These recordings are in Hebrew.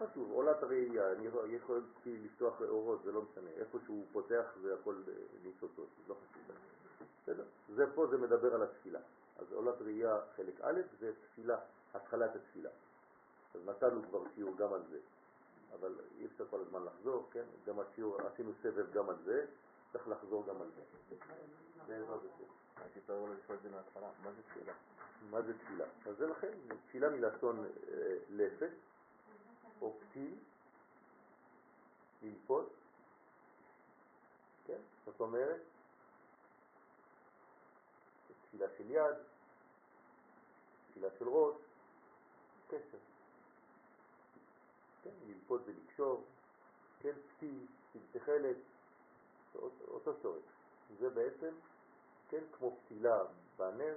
חשוב, עולת ראייה, אני יכול לפתוח אורות, זה לא משנה, איפה שהוא פותח זה הכל ניסותות, לא חשוב. בסדר? זה פה, זה מדבר על התפילה. אז עולת ראייה חלק א' זה תפילה, התחלת התפילה. אז נתנו כבר שיעור גם על זה, אבל אי אפשר כל הזמן לחזור, כן? גם השיעור, עשינו סבב גם על זה, צריך לחזור גם על זה. בעזרת השם. הייתי צריך לשאול את זה מההתחלה, מה זה תפילה? מה זה תפילה? אז זה לכן, תפילה מלשון אה, לפת, או פתיל, ללפות, כן? זאת אומרת, תפילה של יד, תפילה של ראש, קשר. כן, ללפות ולקשור, כן, פתיל, פתיל תכלת, אותו שורש. זה בעצם כן, כמו פתילה בנר.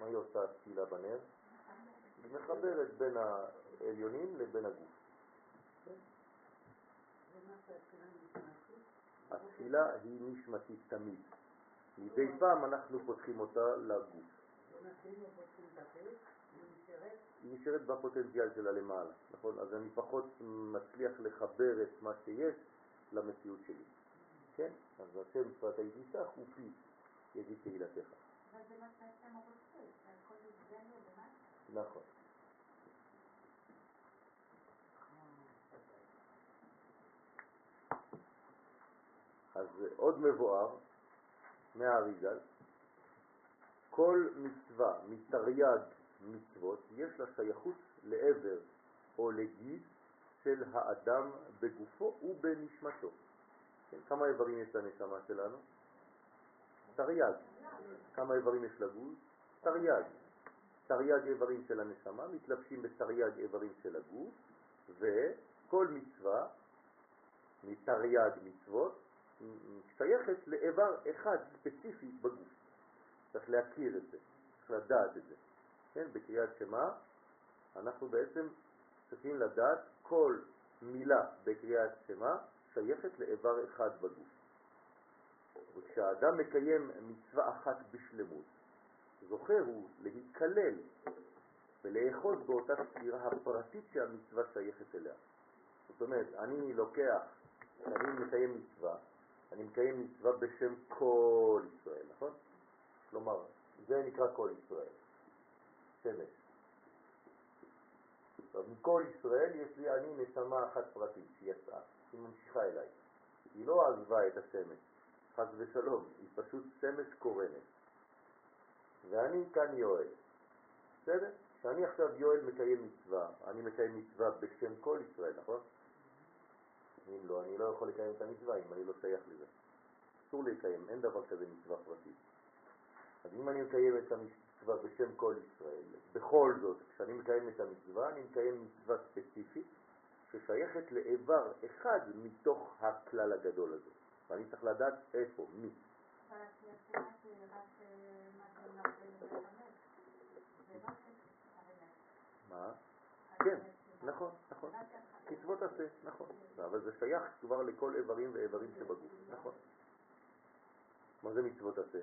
מה היא עושה פתילה בנר? היא מחברת בין העליונים לבין הגוף. התפילה היא נשמתית תמיד. מדי פעם אנחנו פותחים אותה לגוף. היא נשארת בפוטנציאל שלה למעלה, נכון? אז אני פחות מצליח לחבר את מה שיש למציאות שלי. כן? אז השם שפת הידיסך הוא פי. יגיד תהילתך. אבל זה מה שהשם רוצה? נכון. אז עוד מבואר מהאריגל, כל מצווה מתרי"ג מצוות יש לה שייכות לעבר או לגיד של האדם בגופו ובנשמתו. כן, כמה איברים יש לנשמה שלנו? תרי"ג. כמה איברים יש לגוף? תרי"ג. תרי"ג איברים של הנשמה מתלבשים בתרי"ג איברים של הגוף, וכל מצווה מתרי"ג מצוות שייכת לאיבר אחד ספציפי בגוף. צריך להכיר את זה, צריך לדעת את זה. כן, בקריאת שמה אנחנו בעצם צריכים לדעת כל מילה בקריאת שמה שייכת לאיבר אחד בגוף. וכשהאדם מקיים מצווה אחת בשלמות, זוכר הוא להתקלל ולאחוז באותה ספירה הפרטית שהמצווה שייכת אליה. זאת אומרת, אני לוקח, אני מקיים מצווה, אני מקיים מצווה בשם כל ישראל, נכון? כלומר, זה נקרא כל ישראל, שמש. עכשיו, מכל ישראל יש לי אני נשמה אחת פרטית שיצאה, היא ממשיכה אליי. היא לא עזבה את השמש, חס ושלום, היא פשוט שמש קורנת. ואני כאן יואל. בסדר? שאני עכשיו יואל מקיים מצווה, אני מקיים מצווה בשם כל ישראל, נכון? אם לא, אני לא יכול לקיים את המצווה אם אני לא שייך לזה. אסור לקיים, אין דבר כזה מצווה פרטית. אז אם אני מקיים את המצווה בשם כל ישראל, בכל זאת, כשאני מקיים את המצווה, אני מקיים מצווה ספציפית ששייכת לאיבר אחד מתוך הכלל הגדול הזה. ואני צריך לדעת איפה, מי. מה? כן, נכון, נכון. קצוות עשה, נכון. אבל זה שייך כבר לכל איברים ואיברים שבגוף, נכון. מה זה מצוות עשה?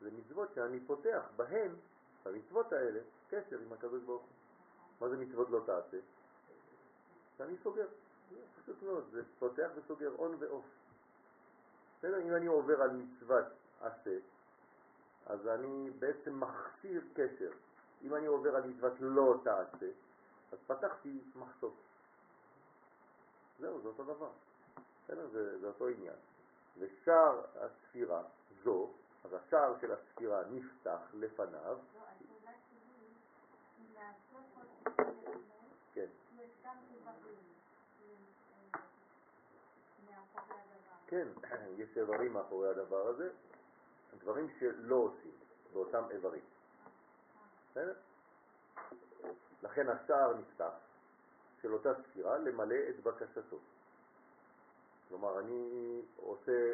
זה מצוות שאני פותח בהן, במצוות האלה, קשר עם הקדוש ברוך הוא. מה זה מצוות לא תעשה? שאני סוגר. פשוט מאוד, זה פותח וסוגר און ואוף. בסדר? אם אני עובר על מצוות עשה, אז אני בעצם מחסיר קשר. אם אני עובר על מצוות לא תעשה, אז פתחתי מחסוף. זהו, זה אותו דבר. בסדר? זה, זה אותו עניין. ושער הספירה זו, אז השער של הספירה נפתח לפניו. לא, השאלה שלי, אם לעשות כל כן. כן, יש איברים מאחורי הדבר הזה, דברים שלא עושים באותם איברים. בסדר? לכן השער נפתח של אותה ספירה למלא את בקשתו. כלומר, אני עושה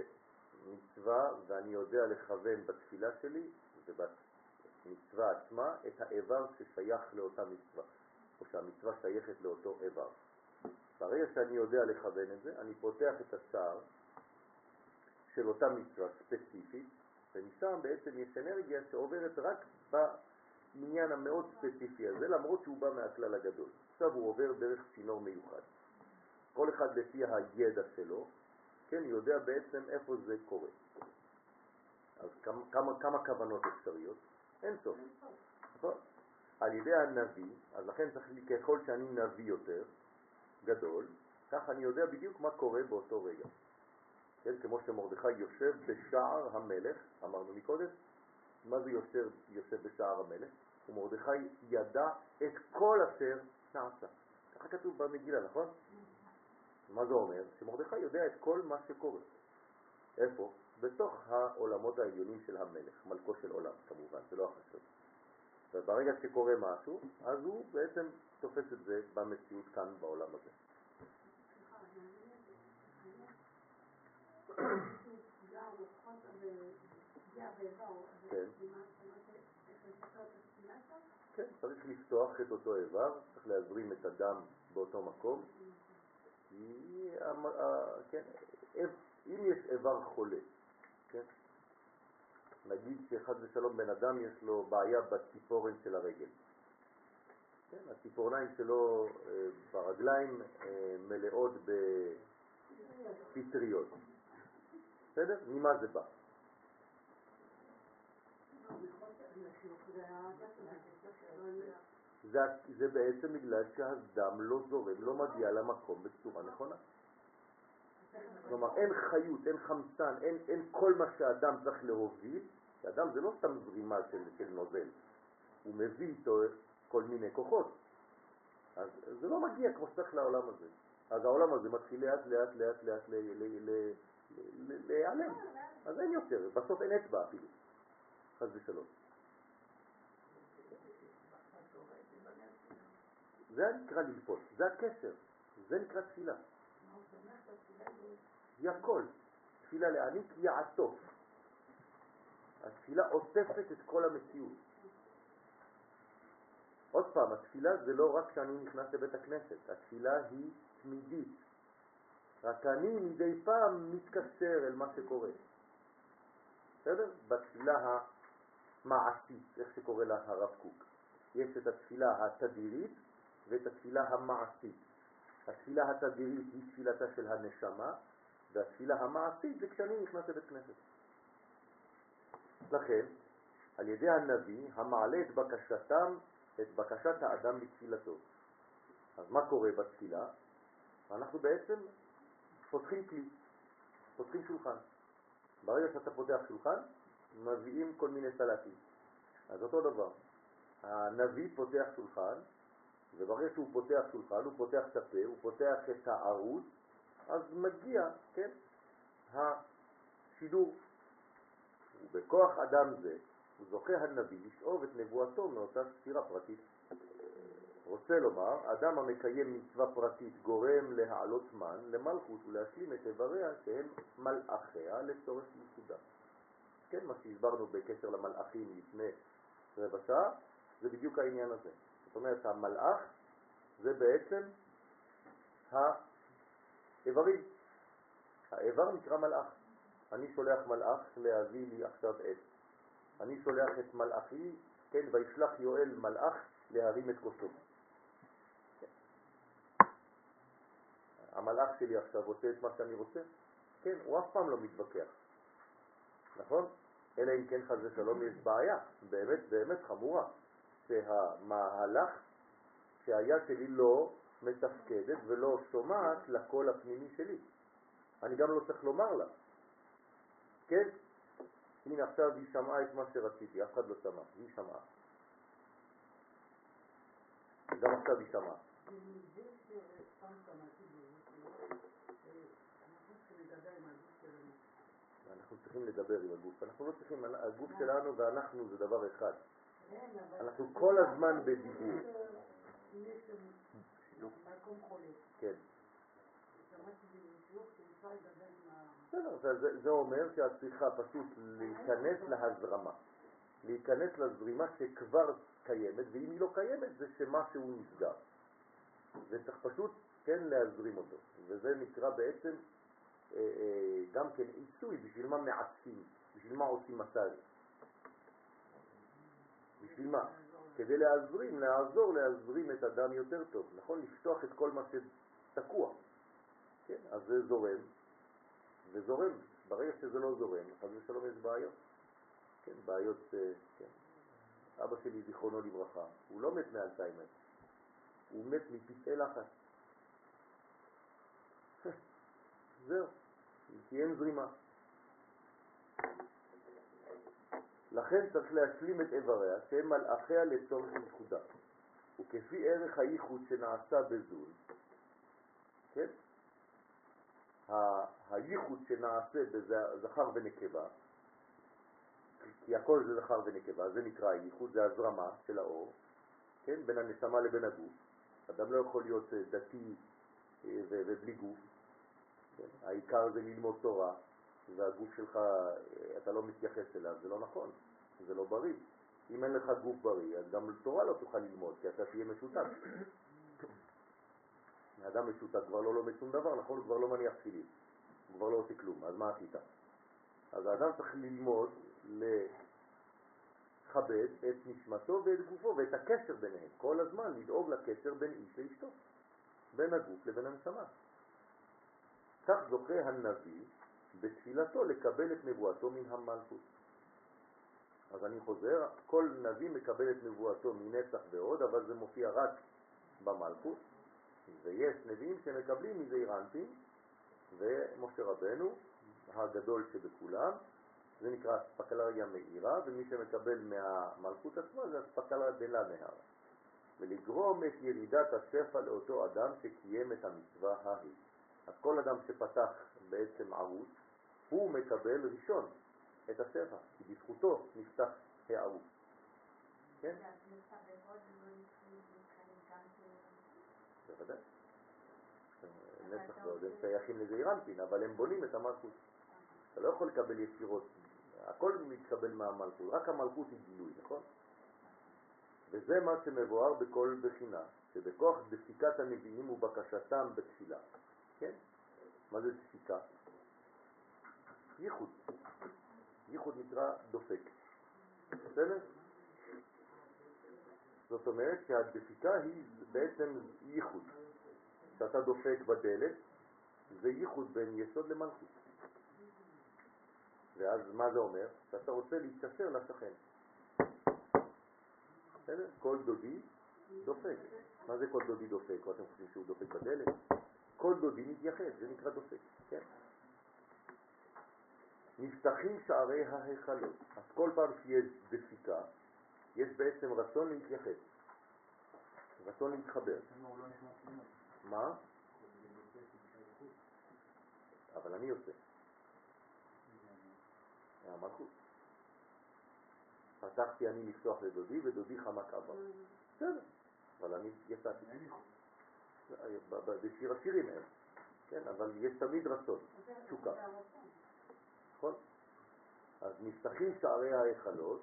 מצווה ואני יודע לכוון בתפילה שלי ובמצווה עצמה את האיבר ששייך לאותה מצווה, או שהמצווה שייכת לאותו איבר. ברגע שאני יודע לכוון את זה, אני פותח את השער של אותה מצווה ספציפית, ומשם בעצם יש אנרגיה שעוברת רק העניין המאוד ספציפי הזה, למרות שהוא בא מהכלל הגדול. עכשיו הוא עובר דרך צינור מיוחד. כל אחד לפי הידע שלו, כן, יודע בעצם איפה זה קורה. אז כמה, כמה, כמה כוונות אפשריות? אין סוף. נכון? על ידי הנביא, אז לכן צריך, ככל שאני נביא יותר גדול, כך אני יודע בדיוק מה קורה באותו רגע. כן, כמו שמרדכי יושב בשער המלך, אמרנו מקודם, מה זה יושב, יושב בשער המלך? ומרדכי ידע את כל אשר נעשה. ככה כתוב במגילה, נכון? מה זה אומר? שמרדכי יודע את כל מה שקורה. איפה? בתוך העולמות העליונים של המלך, מלכו של עולם כמובן, זה לא החשוב. וברגע שקורה משהו, אז הוא בעצם תופס את זה במציאות כאן בעולם הזה. כן. כן, צריך לפתוח את אותו איבר, צריך להזרים את הדם באותו מקום. כן, אם יש איבר חולה, כן, נגיד שחד ושלום בן אדם יש לו בעיה בציפורן של הרגל. כן, הציפורניים שלו אה, ברגליים אה, מלאות בפטריות. בסדר? ממה זה בא? זה, זה בעצם בגלל שהדם לא זורם, לא מגיע למקום בצורה נכונה. כלומר, אין חיות, אין חמצן, אין, אין כל מה שהאדם צריך להוביל, כי אדם זה לא סתם זרימה של, של נוזל, הוא מביא איתו כל מיני כוחות. אז זה לא מגיע כמו שצריך לעולם הזה. אז העולם הזה מתחיל לאט לאט לאט לאט להיעלם. אז אין יותר, בסוף אין אצבע אפילו, חס ושלום. זה נקרא ללפות, זה הקשר, זה נקרא תפילה. היא הכל. תפילה להעניק יעטוף. התפילה עוטפת את כל המציאות. עוד פעם, התפילה זה לא רק שאני נכנס לבית הכנסת, התפילה היא תמידית. רק אני מדי פעם מתקשר אל מה שקורה. בסדר? בתפילה המעשית, איך שקורא לה הרב קוק. יש את התפילה התדירית ואת התפילה המעשית. התפילה התדירית היא תפילתה של הנשמה, והתפילה המעשית זה כשאני נכנס לבית כנסת. לכן, על ידי הנביא המעלה את בקשתם, את בקשת האדם בתפילתו. אז מה קורה בתפילה? אנחנו בעצם פותחים כלי, פותחים שולחן. ברגע שאתה פותח שולחן, מביאים כל מיני סלטים. אז אותו דבר, הנביא פותח שולחן, וברגע שהוא פותח שולחן, הוא פותח את הפה, הוא פותח את הערוץ, אז מגיע, כן, השידור. ובכוח אדם זה, זוכה הנביא לשאוב את נבואתו מאותה ספירה פרטית. רוצה לומר, אדם המקיים מצווה פרטית גורם להעלות מן למלכות ולהשלים את איבריה שהם מלאכיה לצורך ייסודה. כן, מה שהסברנו בקשר למלאכים לפני רבע שעה, זה בדיוק העניין הזה. אומרת, המלאך זה בעצם האיברים. האיבר נקרא מלאך. אני שולח מלאך להביא לי עכשיו עת. אני שולח את מלאכי, כן, וישלח יואל מלאך להרים את כוסו. המלאך שלי עכשיו רוצה את מה שאני רוצה? כן, הוא אף פעם לא מתווכח, נכון? אלא אם כן חז ושלום יש בעיה, באמת באמת חמורה, שהמהלך שהיד שלי לא מתפקדת ולא שומעת לקול הפנימי שלי. אני גם לא צריך לומר לה. כן? הנה עכשיו היא שמעה את מה שרציתי, אף אחד לא שמע, היא שמעה. גם עכשיו היא שמעה. אנחנו צריכים לדבר עם הגוף. אנחנו לא צריכים, הגוף שלנו ואנחנו זה דבר אחד. אנחנו כל הזמן בדיבור. כן. בסדר, זה אומר שאת צריכה פשוט להיכנס להזרמה, להיכנס לזרימה שכבר קיימת, ואם היא לא קיימת זה שמשהו נסגר. וצריך פשוט כן להזרים אותו, וזה נקרא בעצם אה, אה, גם כן עיסוי, בשביל מה מעצים, בשביל מה עושים מסאז', בשביל מה? כדי להזרים, לעזור להזרים את הדם יותר טוב, נכון? לפתוח את כל מה שתקוע. כן, אז זה זורם, וזורם. ברגע שזה לא זורם, חס ושלום יש בעיות. כן, בעיות, אה, כן. אבא שלי, זיכרונו לברכה, הוא לא מת מאלצהיימר, הוא מת מפצעי לחץ. זהו, כי אין זרימה. לכן צריך להשלים את איבריה, שהם מלאכיה לצורך ייחודה. וכפי ערך הייחוד שנעשה בזול, כן? הייחוד שנעשה בזכר ונקבה, כי הכל זה זכר ונקבה, זה נקרא הייחוד, זה הזרמה של האור, כן? בין הנשמה לבין הגוף. אדם לא יכול להיות אה, דתי אה, ובלי גוף, כן? העיקר זה ללמוד תורה, והגוף שלך, אה, אתה לא מתייחס אליו, זה לא נכון, זה לא בריא. אם אין לך גוף בריא, אז גם תורה לא תוכל ללמוד, כי אתה תהיה משותק. אדם משותק כבר לא לומד שום דבר, נכון? הוא כבר לא מניח תפילין, הוא כבר לא עושה כלום, אז מה עשית? אז האדם צריך ללמוד לכבד את נשמתו ואת גופו ואת הקשר ביניהם, כל הזמן לדאוג לקשר בין איש לאשתו, בין הגוף לבין הנשמה. כך זוכה הנביא בתפילתו לקבל את נבואתו מן המלכות. אז אני חוזר, כל נביא מקבל את נבואתו מנצח ועוד, אבל זה מופיע רק במלכות, ויש נביאים שמקבלים מזעיר אנפין, ומשה רבנו, הגדול שבכולם, זה נקרא אספקלריה מאירה, ומי שמקבל מהמלכות עצמה זה אספקלריה דלה מהרה. ולגרום את ירידת השפע לאותו אדם שקיים את המצווה ההיא. אז כל אדם שפתח בעצם ערוץ, הוא מקבל ראשון את השפע, כי בזכותו נפתח הערוץ. כן? בוודאי. נצח ועוד הם שייכים לזעיר אנפין, אבל הם בונים את המלכות. אתה לא יכול לקבל ישירות, הכל מתקבל מהמלכות, רק המלכות היא גילוי, נכון? וזה מה שמבואר בכל בחינה, שבכוח דפיקת הנביאים ובקשתם בתפילה. כן? מה זה דפיקה? ייחוד. ייחוד נקרא דופק. בסדר? זאת אומרת שהדפיקה היא בעצם ייחוד. כשאתה דופק בדלת, זה ייחוד בין יסוד למלכות. ואז מה זה אומר? שאתה רוצה להתקשר לשכן. בסדר? כל דודי דופק. מה זה כל דודי דופק? או אתם חושבים שהוא דופק בדלת? כל דודי מתייחד, זה נקרא דופק, כן? נפתחים שערי ההיכלות. אז כל פעם שיש דפיקה, יש בעצם רצון להתייחד, רצון להתחבר. מה? אבל אני יוצא. מהמלכות. פתחתי אני לפתוח לדודי ודודי חמק אבא. בסדר, אבל אני יצאתי. בשיר השירים אין, כן, אבל יש תמיד רצון, תשוקה. נכון? אז נפתחים שערי ההיכלות,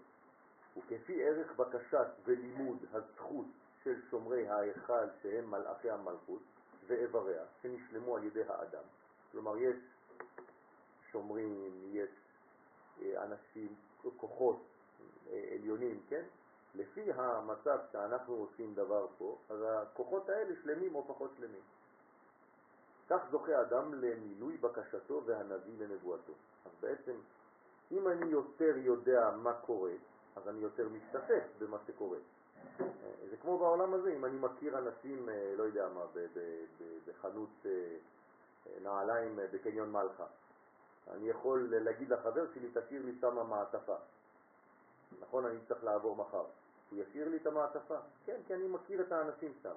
וכפי ערך בקשת ולימוד הזכות של שומרי ההיכל שהם מלאכי המלכות ואיבריה, שנשלמו על ידי האדם. כלומר, יש שומרים, יש אה, אנשים, כוחות אה, עליונים, כן? לפי המצב שאנחנו עושים דבר פה, אז הכוחות האלה שלמים או פחות שלמים. כך זוכה אדם למילוי בקשתו והנביא לנבואתו. אז בעצם, אם אני יותר יודע מה קורה, אז אני יותר משתתף במה שקורה. זה כמו בעולם הזה, אם אני מכיר אנשים, אה, לא יודע מה, בחנות אה, נעליים אה, בקניון מלכה, אני יכול להגיד לחבר שלי, תשאיר לי שמה מעטפה. נכון, אני צריך לעבור מחר. הוא ישאיר לי את המעטפה. כן, כי אני מכיר את האנשים שם.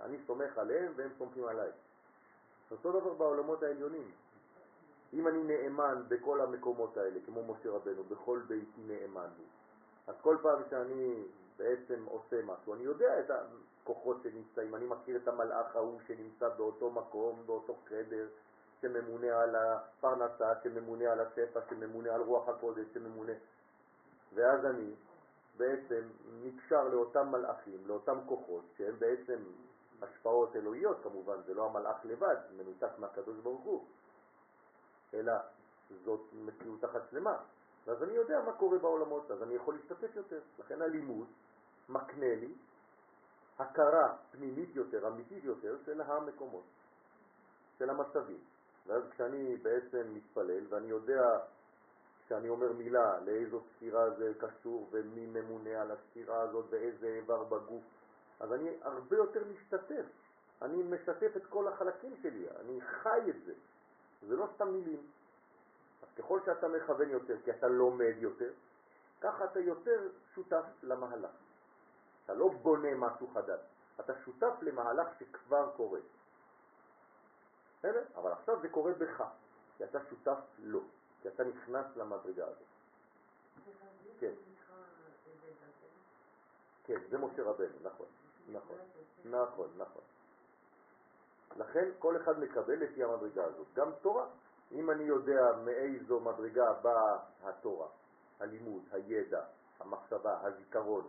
אני סומך עליהם והם סומכים עליי. אותו דבר בעולמות העליונים. אם אני נאמן בכל המקומות האלה, כמו משה רבנו, בכל ביתי נאמן הוא, אז כל פעם שאני בעצם עושה משהו, אני יודע את הכוחות שנמצאים, אני מכיר את המלאך ההוא שנמצא באותו מקום, באותו חדר, שממונה על הפרנסה, שממונה על השפע, שממונה על רוח הקודש, שממונה... ואז אני בעצם נקשר לאותם מלאכים, לאותם כוחות, שהם בעצם השפעות אלוהיות כמובן, זה לא המלאך לבד, מנותק מהקדוש ברוך הוא, אלא זאת מציאות אחת שלמה. ואז אני יודע מה קורה בעולמות, אז אני יכול להשתתף יותר. לכן הלימוד מקנה לי הכרה פנימית יותר, אמיתית יותר, של המקומות, של המצבים. ואז כשאני בעצם מתפלל ואני יודע כשאני אומר מילה, לאיזו ספירה זה קשור ומי ממונה על הספירה הזאת ואיזה איבר בגוף, אז אני הרבה יותר משתתף. אני משתף את כל החלקים שלי, אני חי את זה. זה לא סתם מילים. אז ככל שאתה מכוון יותר, כי אתה לומד יותר, ככה אתה יותר שותף למהלך. אתה לא בונה משהו חדש, אתה שותף למהלך שכבר קורה. בסדר? אבל עכשיו זה קורה בך, כי אתה שותף לו. כי אתה נכנס למדרגה הזאת. כן. כן, זה משה רבנו, נכון, נכון, נכון, נכון. לכן כל אחד מקבל לפי המדרגה הזאת, גם תורה. אם אני יודע מאיזו מדרגה באה התורה, הלימוד, הידע, המחשבה, הזיכרון,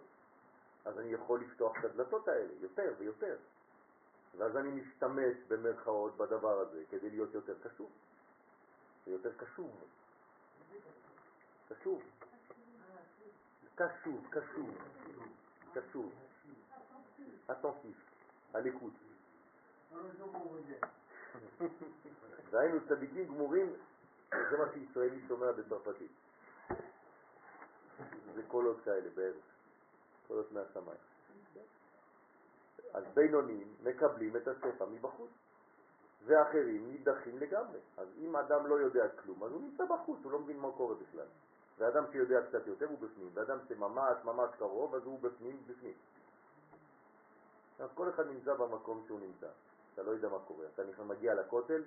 אז אני יכול לפתוח את הדלתות האלה יותר ויותר. ואז אני משתמש במרכאות בדבר הזה כדי להיות יותר קשוב, ויותר קשוב. קשוב. קשוב, קשוב, קשוב. attentif, à והיינו צדיקים גמורים, זה מה שישראלי שומע בצרפתית. זה קולות כאלה בערך, קולות מהשמיים. אז בינונים מקבלים את השפע מבחוץ. ואחרים נידחים לגמרי. אז אם אדם לא יודע כלום, אז הוא נמצא בחוץ, הוא לא מבין מה קורה בכלל. ואדם שיודע קצת יותר הוא בפנים, ואדם שממש ממש קרוב, אז הוא בפנים, בפנים. אז כל אחד נמצא במקום שהוא נמצא, אתה לא יודע מה קורה. אתה מגיע לכותל,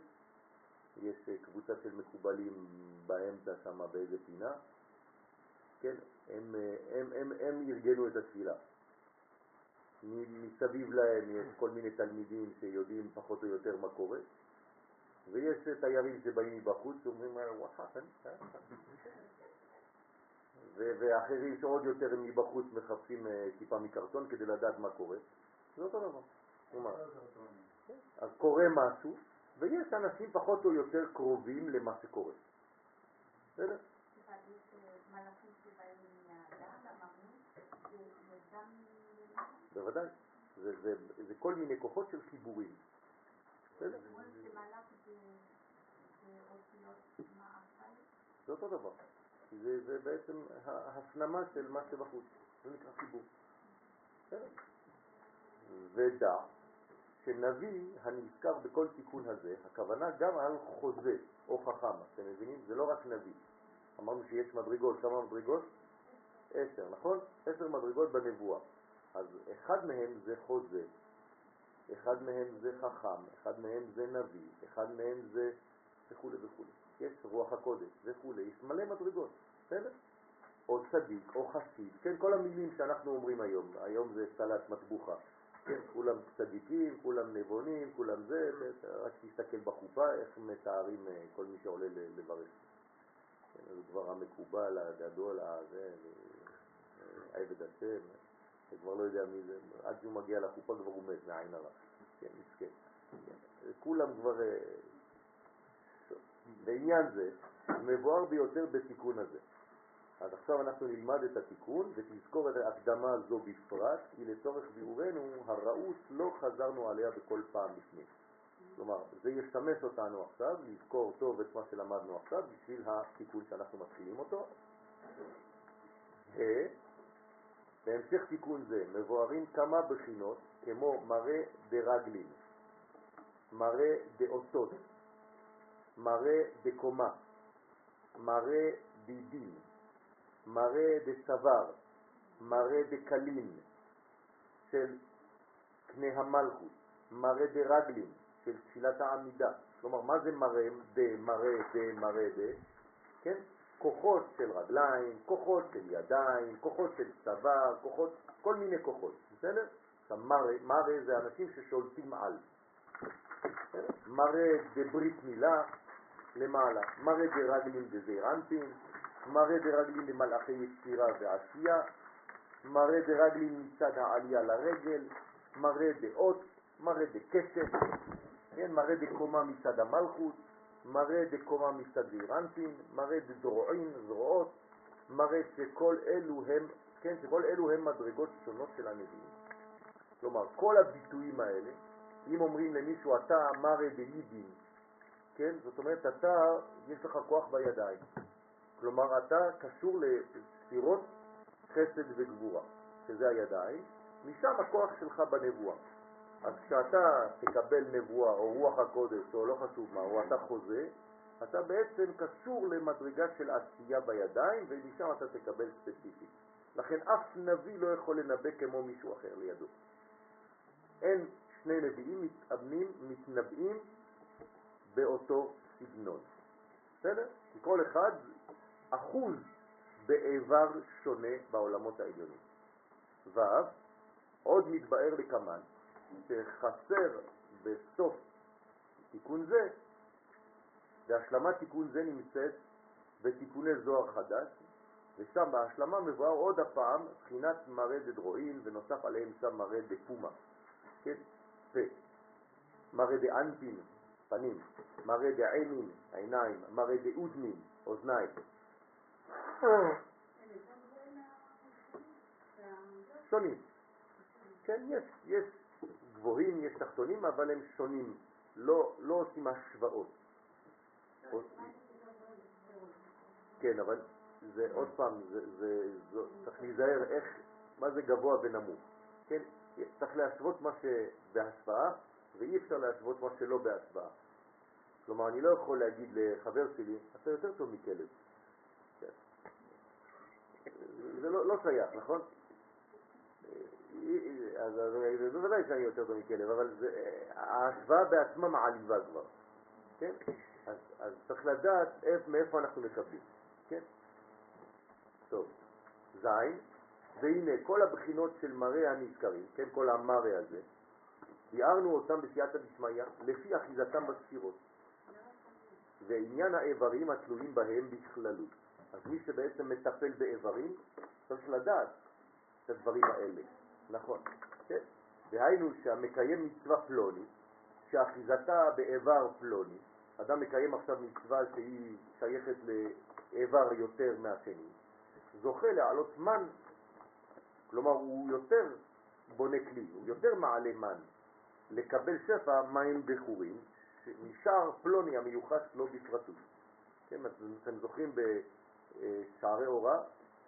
יש אה, קבוצה של מקובלים באמצע שם באיזה פינה, כן, הם, אה, הם, הם, הם ארגנו את התפילה. מסביב להם יש כל מיני תלמידים שיודעים פחות או יותר מה קורה, ויש תיירים שבאים מבחוץ ואומרים, וואחת, ואחרים שעוד יותר מבחוץ מחפשים אה, טיפה מקרטון כדי לדעת מה קורה. זה אותו דבר. אז קורה משהו, ויש אנשים פחות או יותר קרובים למה שקורה. בסדר? וגם בוודאי. זה, זה, זה כל מיני כוחות של חיבורים. בסדר? זה אותו דבר. זה, זה בעצם ההפנמה של מה שבחוץ. זה נקרא חיבור. בסדר? ודע שנביא הנזכר בכל תיקון הזה, הכוונה גם על חוזה או חכם, אתם מבינים? זה לא רק נביא. אמרנו שיש מדרגות, כמה מדרגות? עשר, נכון? עשר מדרגות בנבואה. אז אחד מהם זה חוזה, אחד מהם זה חכם, אחד מהם זה נביא, אחד מהם זה וכו' וכו'. יש רוח הקודש וכו', יש מלא מדרגות, בסדר? או צדיק, או חסיד, כן, כל המילים שאנחנו אומרים היום, היום זה סלט מטבוחה, כן, כולם צדיקים, כולם נבונים, כולם זה, רק תסתכל בחופה איך מתארים אה, כל מי שעולה לברך. כן, זה כבר המקובל, הגדול, הזה, אה, עבד השם, אתה כבר לא יודע מי זה, עד שהוא מגיע לחופה כבר הוא מת מעין הרע. כן, מסכן. כן. כולם כבר... אה, בעניין זה, מבואר ביותר בתיקון הזה. אז עכשיו אנחנו נלמד את התיקון ותזכור את ההקדמה הזו בפרט, כי לצורך ביאורנו הרעות לא חזרנו עליה בכל פעם לפני. כלומר, זה ישמש אותנו עכשיו, לזכור טוב את מה שלמדנו עכשיו בשביל התיקון שאנחנו מתחילים אותו. בהמשך תיקון זה מבוארים כמה בחינות כמו מראה דרגלין, מראה דאותות, מראה דקומה, מראה דידין, מראה דצוואר, מראה דקלין של קנה המלכות, מראה דרגלין של תפילת העמידה. כלומר, מה זה מראה דמראה דמראה ד? כן? כוחות של רגליים, כוחות של ידיים, כוחות של צוואר, כוחות, כל מיני כוחות, בסדר? עכשיו מראה זה אנשים ששולטים על. מראה דברית מילה למעלה, מראה דרגלים דזעירנטים, מראה דרגלים למלאכי יצירה ועשייה, מראה דרגלים מצד העלייה לרגל, מראה דעות, מראה דקשת, כן, מראה דקומה מצד המלכות, מראה דקומה מצד זעירנטין, מראה דזרועים, זרועות, מראה שכל אלו הם כן, שכל אלו הם מדרגות שונות של הנביאים. כלומר, כל הביטויים האלה, אם אומרים למישהו אתה מרא דיידין, כן, זאת אומרת אתה, יש לך כוח בידיים. כלומר, אתה קשור לספירות חסד וגבורה, שזה הידיים, משם הכוח שלך בנבואה. אז כשאתה תקבל נבואה או רוח הקודש או לא חשוב מה, או אתה חוזה, אתה בעצם קשור למדרגה של עשייה בידיים ומשם אתה תקבל ספציפית. לכן אף נביא לא יכול לנבא כמו מישהו אחר לידו. אין שני נביאים מתאבנים, מתנבאים באותו סגנון. בסדר? כי כל אחד אחוז באיבר שונה בעולמות העליונים. ו' עוד מתבאר לקמן שחסר בסוף תיקון זה, והשלמת תיקון זה נמצאת בתיקוני זוהר חדש, ושם בהשלמה מבואר עוד הפעם בחינת מראה דדרועין, ונוסף עליהם שם מראה דפומה, כן? פה, מראה דאנפין, פנים, מראה דעינין, עיניים, מראה דאודנין, אוזניים. שונים. כן, יש, יש גבוהים, יש תחתונים, אבל הם שונים, לא, לא עושים השוואות. כן, אבל זה עוד פעם, זה, זה, זה, צריך להיזהר איך, מה זה גבוה ונמוך. כן, צריך להשוות מה שבהשוואה, ואי אפשר להשוות מה שלא בהשוואה. כלומר, אני לא יכול להגיד לחבר שלי, אתה יותר טוב מכלב. כן. זה לא, לא שייך, נכון? אז בוודאי שאני יותר טוב מכלב, אבל זה, ההשוואה בעצמה מעליבה כבר, כן? אז, אז צריך לדעת איפ, מאיפה אנחנו מקבלים, כן? טוב, זין, והנה כל הבחינות של מראה הנזכרים, כן, כל המראה הזה, ביארנו אותם בסייעתא דשמיא לפי אחיזתם בספירות, ועניין האיברים התלויים בהם בכללות. אז מי שבעצם מטפל באיברים צריך לדעת את הדברים האלה. נכון, כן. דהיינו שהמקיים מצווה פלוני, שאחיזתה באיבר פלוני, אדם מקיים עכשיו מצווה שהיא שייכת לאיבר יותר מהשני, זוכה לעלות מן, כלומר הוא יותר בונה כלי, הוא יותר מעלה מן, לקבל שפע מים בחורים, משער פלוני המיוחס לו בפרטות. כן, אתם זוכרים בשערי אורה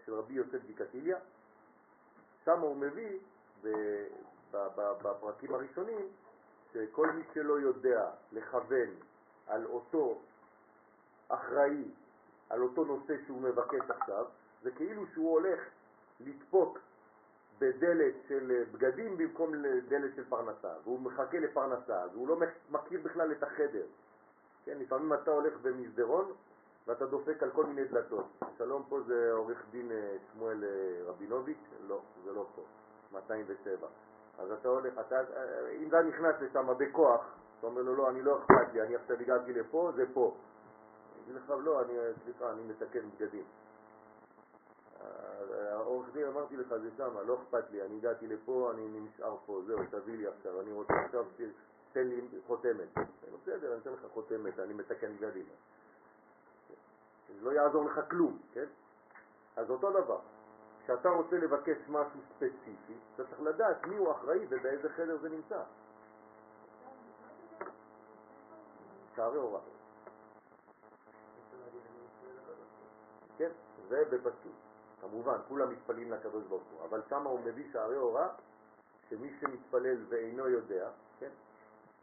של רבי יוסף דיקטיליה, שם הוא מביא בפרקים הראשונים שכל מי שלא יודע לכוון על אותו אחראי, על אותו נושא שהוא מבקש עכשיו, זה כאילו שהוא הולך לדפוק בדלת של בגדים במקום דלת של פרנסה, והוא מחכה לפרנסה, והוא לא מכיר בכלל את החדר. כן, לפעמים אתה הולך במסדרון ואתה דופק על כל מיני דלתות. שלום, פה זה עורך דין אה, שמואל אה, רבינוביץ'? לא, זה לא פה, 207. אז אתה הולך, אתה, אה, אם אתה נכנס לשם בכוח, אתה אומר לו, לא, אני לא אכפת לי, אני עכשיו הגעתי לפה, זה פה. אני אגיד לך, לא, אני, סליחה, אני מתקן בגדים. העורך דין, אמרתי לך, זה שם, לא אכפת לי, אני הגעתי לפה, אני נשאר פה, זהו, תביא לי עכשיו, אני רוצה עכשיו, תן לי חותמת. בסדר, אני אתן לך חותמת, אני מתקן בגדים. לא יעזור לך כלום, כן? אז אותו דבר, כשאתה רוצה לבקש משהו ספציפי, אתה צריך לדעת מי הוא אחראי ובאיזה חדר זה נמצא. שערי הוראה. כן, זה בפשטות. כמובן, כולם מתפללים לקדוש ברוך הוא, אבל שם הוא מביא שערי הוראה, שמי שמתפלל ואינו יודע, כן,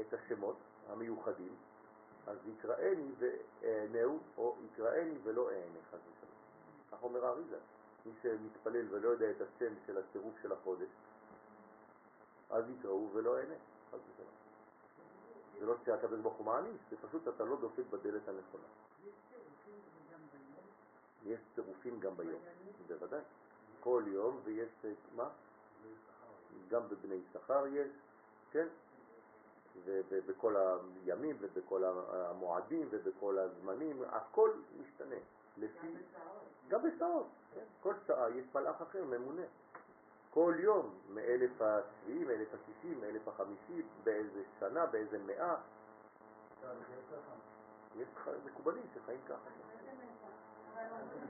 את השמות המיוחדים, אז יקראני ואענהו, או יקראני ולא אענה, חס ושלום. כך אומר האריזה. מי שמתפלל ולא יודע את השם של הצירוף של החודש, אז יקראו ולא אענה, חס ושלום. זה לא שהקדוש ברוך הוא מעניש, זה פשוט אתה לא דופק בדלת הנכונה. יש צירופים גם ביום, בוודאי. כל יום ויש, מה? גם בבני שכר יש, כן? ובכל הימים ובכל המועדים ובכל הזמנים, הכל משתנה. לפי... גם בשעות. כן? כל שעה יש מלאך אחר ממונה. כל יום, מאלף השביעי, מאלף השישי, מאלף החמישי, באיזה שנה, באיזה מאה. יש מקובלים שחיים ככה.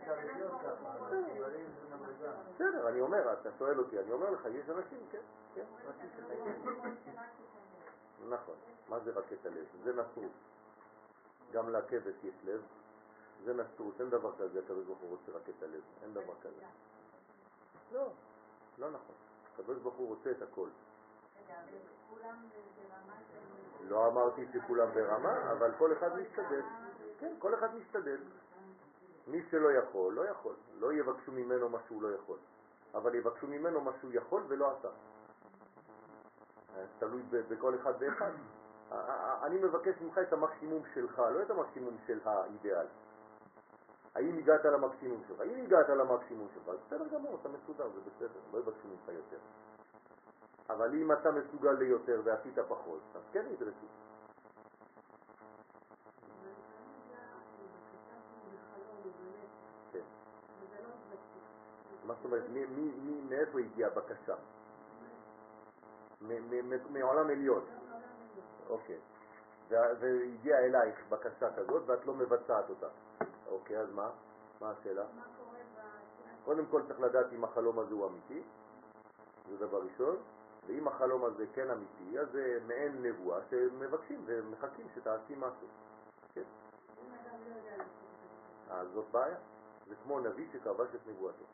דברים זה מדרגה. בסדר, אני אומר, אתה שואל אותי, אני אומר לך, יש אנשים, כן, כן, אנשים שחיים. נכון, מה זה רק את הלב? זה נצרות. גם לכבש יש לב, זה נצרות, אין דבר כזה, הקדוש ברוך הוא רוצה רק את הלב, אין דבר כזה. לא, לא נכון. הקדוש ברוך הוא רוצה את הכל. לא אמרתי שכולם ברמה, אבל כל אחד משתדל. כן, כל אחד משתדל. מי שלא יכול, לא יכול. לא יבקשו ממנו מה שהוא לא יכול. אבל יבקשו ממנו מה שהוא יכול ולא עשה. אה, תלוי בכל אחד ואחד. אה, אה, אני מבקש ממך את המקסימום שלך, לא את המקסימום של האידאל. האם הגעת למקסימום שלך? אם הגעת למקסימום שלך, אז בסדר גמור, אתה מסודר, זה בסדר, לא יבקשו ממך יותר. אבל אם אתה מסוגל ליותר ועשית פחות, אז כן ידרשו. כן. מה זאת אומרת, מאיפה הגיעה הבקשה? מעולם עליון. אוקיי. וה- והגיעה אלייך בקשה כזאת ואת לא מבצעת אותה. אוקיי, אז מה? מה השאלה? קודם כל צריך לדעת אם החלום הזה הוא אמיתי, זה דבר ראשון, ואם החלום הזה כן אמיתי, אז זה מעין נבואה שמבקשים ומחכים שתעשי משהו. כן? אז זאת בעיה. זה כמו נביא שכבש את נבואתו.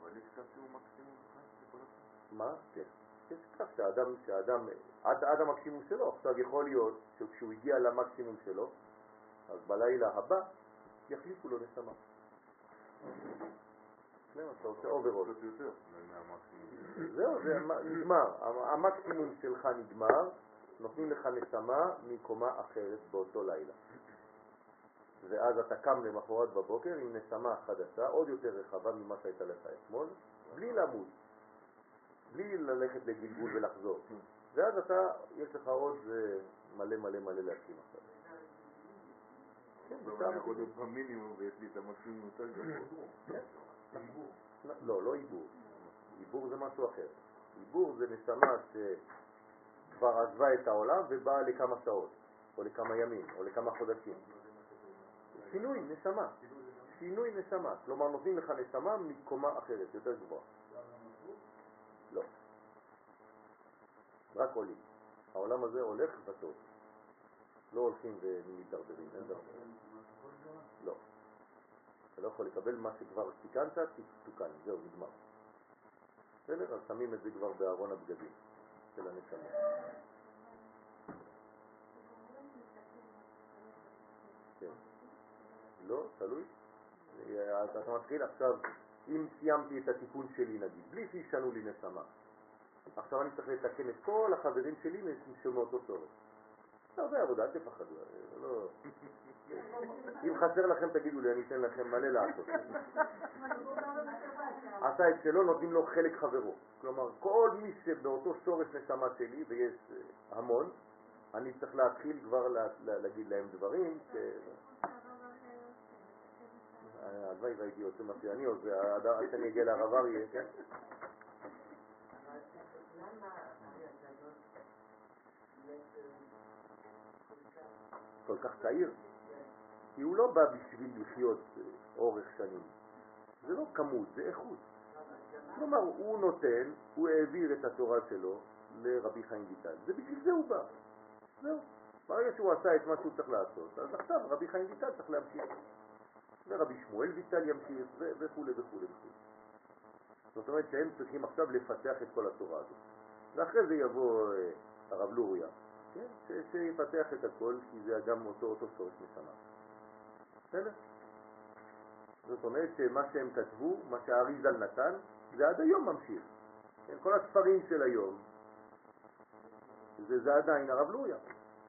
אבל יש קו שהוא מקסימום אחד לכל הזמן. מה? כן. יש כך שהאדם, שהאדם, עד, עד המקסימום שלו, עכשיו יכול להיות שכשהוא הגיע למקסימום שלו, אז בלילה הבא יחליפו לו נשמה. כן, אתה עושה overall. קצת יותר מהמקסימום. זהו, זה נגמר. המ- המקסימום שלך נגמר, נותנים לך נשמה מקומה אחרת באותו לילה. ואז אתה קם למחרת בבוקר עם נשמה חדשה, עוד יותר רחבה ממה שהייתה לך אתמול, בלי למות, בלי ללכת לגלגול ולחזור. ואז אתה, יש לך עוד אה, מלא מלא מלא להקים עכשיו. כן, במינימום ויש לי את המקסימום יותר גבוה. לא, לא עיבור. עיבור זה משהו אחר. עיבור זה נשמה שכבר עזבה את העולם ובאה לכמה שעות, או לכמה ימים, או לכמה חודשים. שינוי נשמה. שינוי נשמה. כלומר, נותנים לך נשמה מקומה אחרת, יותר גבוהה. לא. רק עולים. העולם הזה הולך וטוב. לא הולכים ומתדרדרים, אין דבר. לא. אתה לא יכול לקבל מה שכבר תיקנת, תתוקן, זהו, נגמר. בסדר? אז שמים את זה כבר בארון הבגדים של הנשמה. כן. לא, תלוי. אתה מתחיל עכשיו, אם סיימתי את התיקון שלי נגיד, בלי שישנו לי נשמה, עכשיו אני צריך לתקן את כל החברים שלי מאותו צורך. זה הרבה עבודה, אל תפחדו. אה, לא... אם חסר לכם תגידו לי, אני אתן לכם מלא לעשות. עשה את שלו, נותנים לו חלק חברו. כלומר, כל מי שבאותו שורש נשמה שלי, ויש אה, המון, אני צריך להתחיל כבר לה- לה- להגיד להם דברים, הלוואי והייתי עושה מה שאני עושה, עד שאני אגיע לרב אריה, כן? כל כך צעיר? כי הוא לא בא בשביל לחיות אה, אורך שנים. זה לא כמות, זה איכות. כלומר, הוא נותן, הוא העביר את התורה שלו לרבי חיים ויטל. זה בשביל זה הוא בא. זהו. ברגע שהוא עשה את מה שהוא צריך לעשות, אז עכשיו רבי חיים ויטל צריך להמשיך. ורבי שמואל ויטל ימשיך, וכו' וכו' וכו'. זאת אומרת שהם צריכים עכשיו לפתח את כל התורה הזאת. ואחרי זה יבוא אה, הרב לוריה, כן? ש- שיפתח את הכל, כי זה גם אותו אותו שורש נשמה. בסדר? זאת אומרת שמה שהם כתבו, מה שהאריזל נתן, זה עד היום ממשיך. כן? כל הספרים של היום, זה, זה עדיין הרב לוריה.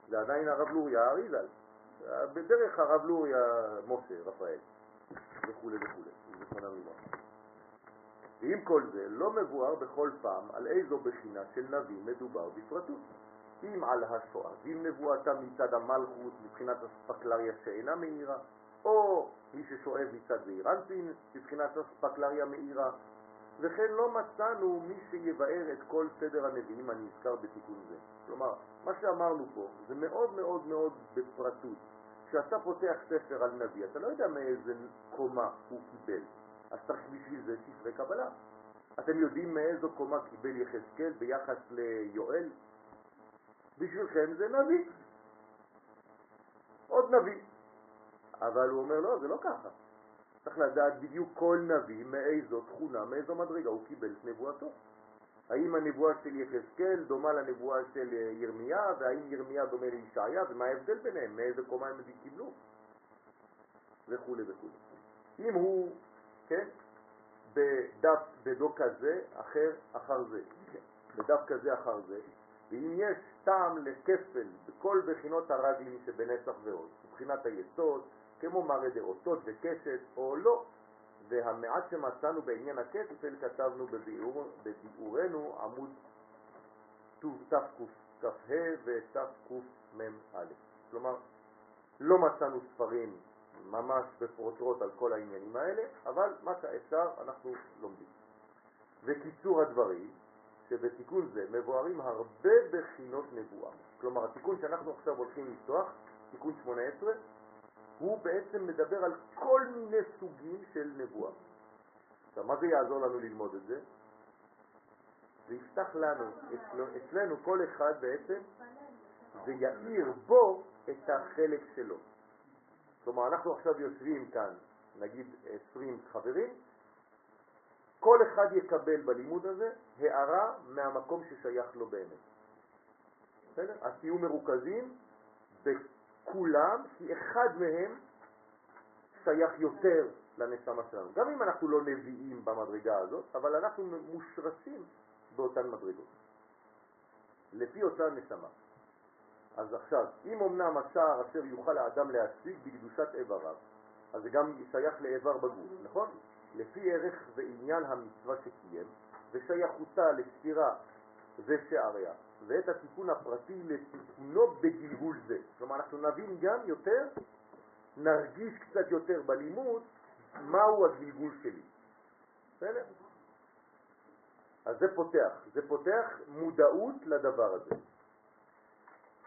זה עדיין הרב לוריה האריזל. בדרך הרב לוריה משה, רפאל, וכו' וכו', זכרונם. ועם כל זה, לא מבואר בכל פעם על איזו בחינה של נביא מדובר בפרטות. אם על השואה, ואם נבואתה מצד המלכות מבחינת אספקלריה שאינה מאירה, או מי ששואב מצד זעירנטין מבחינת אספקלריה מאירה, וכן לא מצאנו מי שיבאר את כל סדר הנביאים הנזכר בתיקון זה. כלומר, מה שאמרנו פה זה מאוד מאוד מאוד בפרטות, כשאתה פותח ספר על נביא, אתה לא יודע מאיזה קומה הוא קיבל, אז צריך בשביל זה ספרי קבלה. אתם יודעים מאיזו קומה קיבל יחזקאל ביחס ליואל? בשבילכם זה נביא. עוד נביא. אבל הוא אומר, לא, זה לא ככה. צריך לדעת בדיוק כל נביא מאיזו תכונה, מאיזו מדרגה הוא קיבל את נבואתו. האם הנבואה של יחזקאל דומה לנבואה של ירמיה, והאם ירמיה דומה לישעיה, ומה ההבדל ביניהם, מאיזה קומה הם קיבלו, וכו' וכו'. אם הוא, כן, בדף, בדו כזה, אחר אחר זה, בדף כזה אחר זה, ואם יש טעם לכפל בכל בחינות הרגלים שבנצח ועוד, מבחינת היסוד, כמו מראה דאותות וקשת או לא, והמעט שמצאנו בעניין הכפל כתבנו בביאור, בביאורנו עמוד תקכ"ה ותקמ"א. כלומר, לא מצאנו ספרים ממש בפרוטרוט על כל העניינים האלה, אבל מה שאפשר אנחנו לומדים. וקיצור הדברים, שבתיקון זה מבוארים הרבה בחינות נבואה. כלומר, התיקון שאנחנו עכשיו הולכים לפתוח, תיקון 18, הוא בעצם מדבר על כל מיני סוגים של נבואה. עכשיו, מה זה יעזור לנו ללמוד את זה? זה יפתח לנו, אצלנו, אצלנו כל אחד בעצם, זה יאיר בו את החלק שלו. כלומר, אנחנו עכשיו יושבים כאן, נגיד 20 חברים, כל אחד יקבל בלימוד הזה הערה מהמקום ששייך לו באמת. בסדר? אז תהיו מרוכזים כולם, כי אחד מהם שייך יותר לנשמה שלנו. גם אם אנחנו לא נביאים במדרגה הזאת, אבל אנחנו מושרשים באותן מדרגות, לפי אותה נשמה. אז עכשיו, אם אמנם השער אשר יוכל האדם להשיג בקדושת איבריו, אז זה גם שייך לאיבר בגוף, נכון? לפי ערך ועניין המצווה שקיים, ושייכותה לספירה ושעריה, ואת התיקון הפרטי לתיקונו בגלגול זה. כלומר, אנחנו נבין גם יותר, נרגיש קצת יותר בלימוד מהו הגלגול שלי. בסדר? אז זה פותח, זה פותח מודעות לדבר הזה.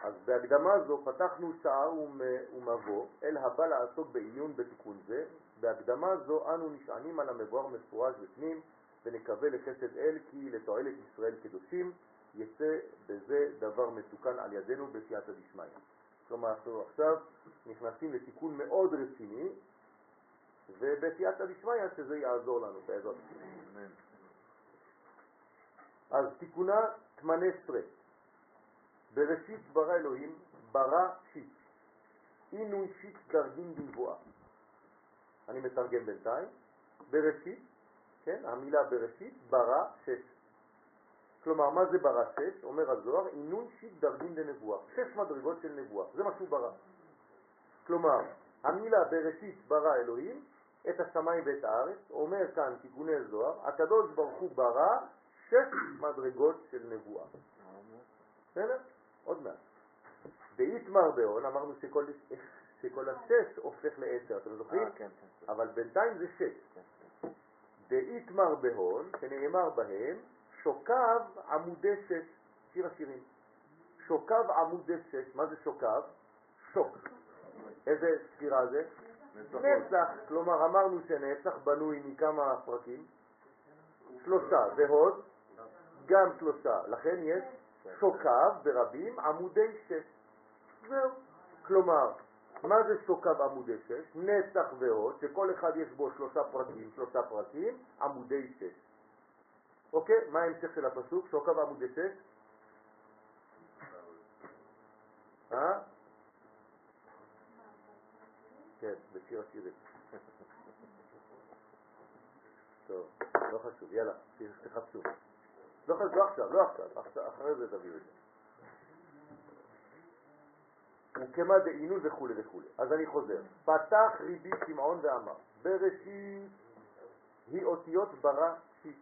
אז בהקדמה זו פתחנו שער ומבוא אל הבא לעסוק בעיון בתיקון זה. בהקדמה זו אנו נשענים על המבואר מפורש בפנים ונקווה לחסד אל כי לתועלת ישראל קדושים יצא בזה דבר מתוקן על ידינו בסייעתא דשמיא. כלומר, אנחנו עכשיו נכנסים לתיקון מאוד רציני, ובסייעתא דשמיא שזה יעזור לנו בעזרת השם. אז תיקונה 18 בראשית ברא אלוהים ברא שיט. אינון שיט דרגין בנבואה. אני מתרגם בינתיים. בראשית, כן, המילה בראשית, ברא שש. כלומר, מה זה ברא שש? אומר הזוהר, עינון שיט דרגין לנבואה. שש מדרגות של נבואה, זה מה שהוא ברא. כלומר, המילה בראשית ברא אלוהים את השמיים ואת הארץ, אומר כאן תיקוני זוהר, הקדוש ברוך הוא ברא שש מדרגות של נבואה. בסדר? עוד מעט. באיתמר בהון אמרנו שכל, שכל השש הופך לעשר, אתם זוכרים? אה, כן, כן. אבל בינתיים זה שש. דאיתמר בהון, שנאמר בהם, שוקב עמודי שש, שיר השירים. שוקב עמודי שש, מה זה שוקב? שוק. איזה ספירה זה? נצח, כלומר אמרנו שנצח בנוי מכמה פרקים? שלושה, והוד גם שלושה, לכן יש שוקב ברבים עמודי שש. זהו. כלומר, מה זה שוקב עמודי שש? נצח והוד, שכל אחד יש בו שלושה פרקים, שלושה פרקים, עמודי שש. אוקיי? מה ההמשך של הפסוק? שוקב עמודי שש? אה? כן, בשיר השירים. טוב, לא חשוב, יאללה, תחפשו. לא חשוב, לא עכשיו, לא עכשיו, אחרי זה תביאו את זה. וכמה דעינון וכו' וכו'. אז אני חוזר. פתח ריבי שמעון ואמר, בראשית היא אותיות ברא שיט.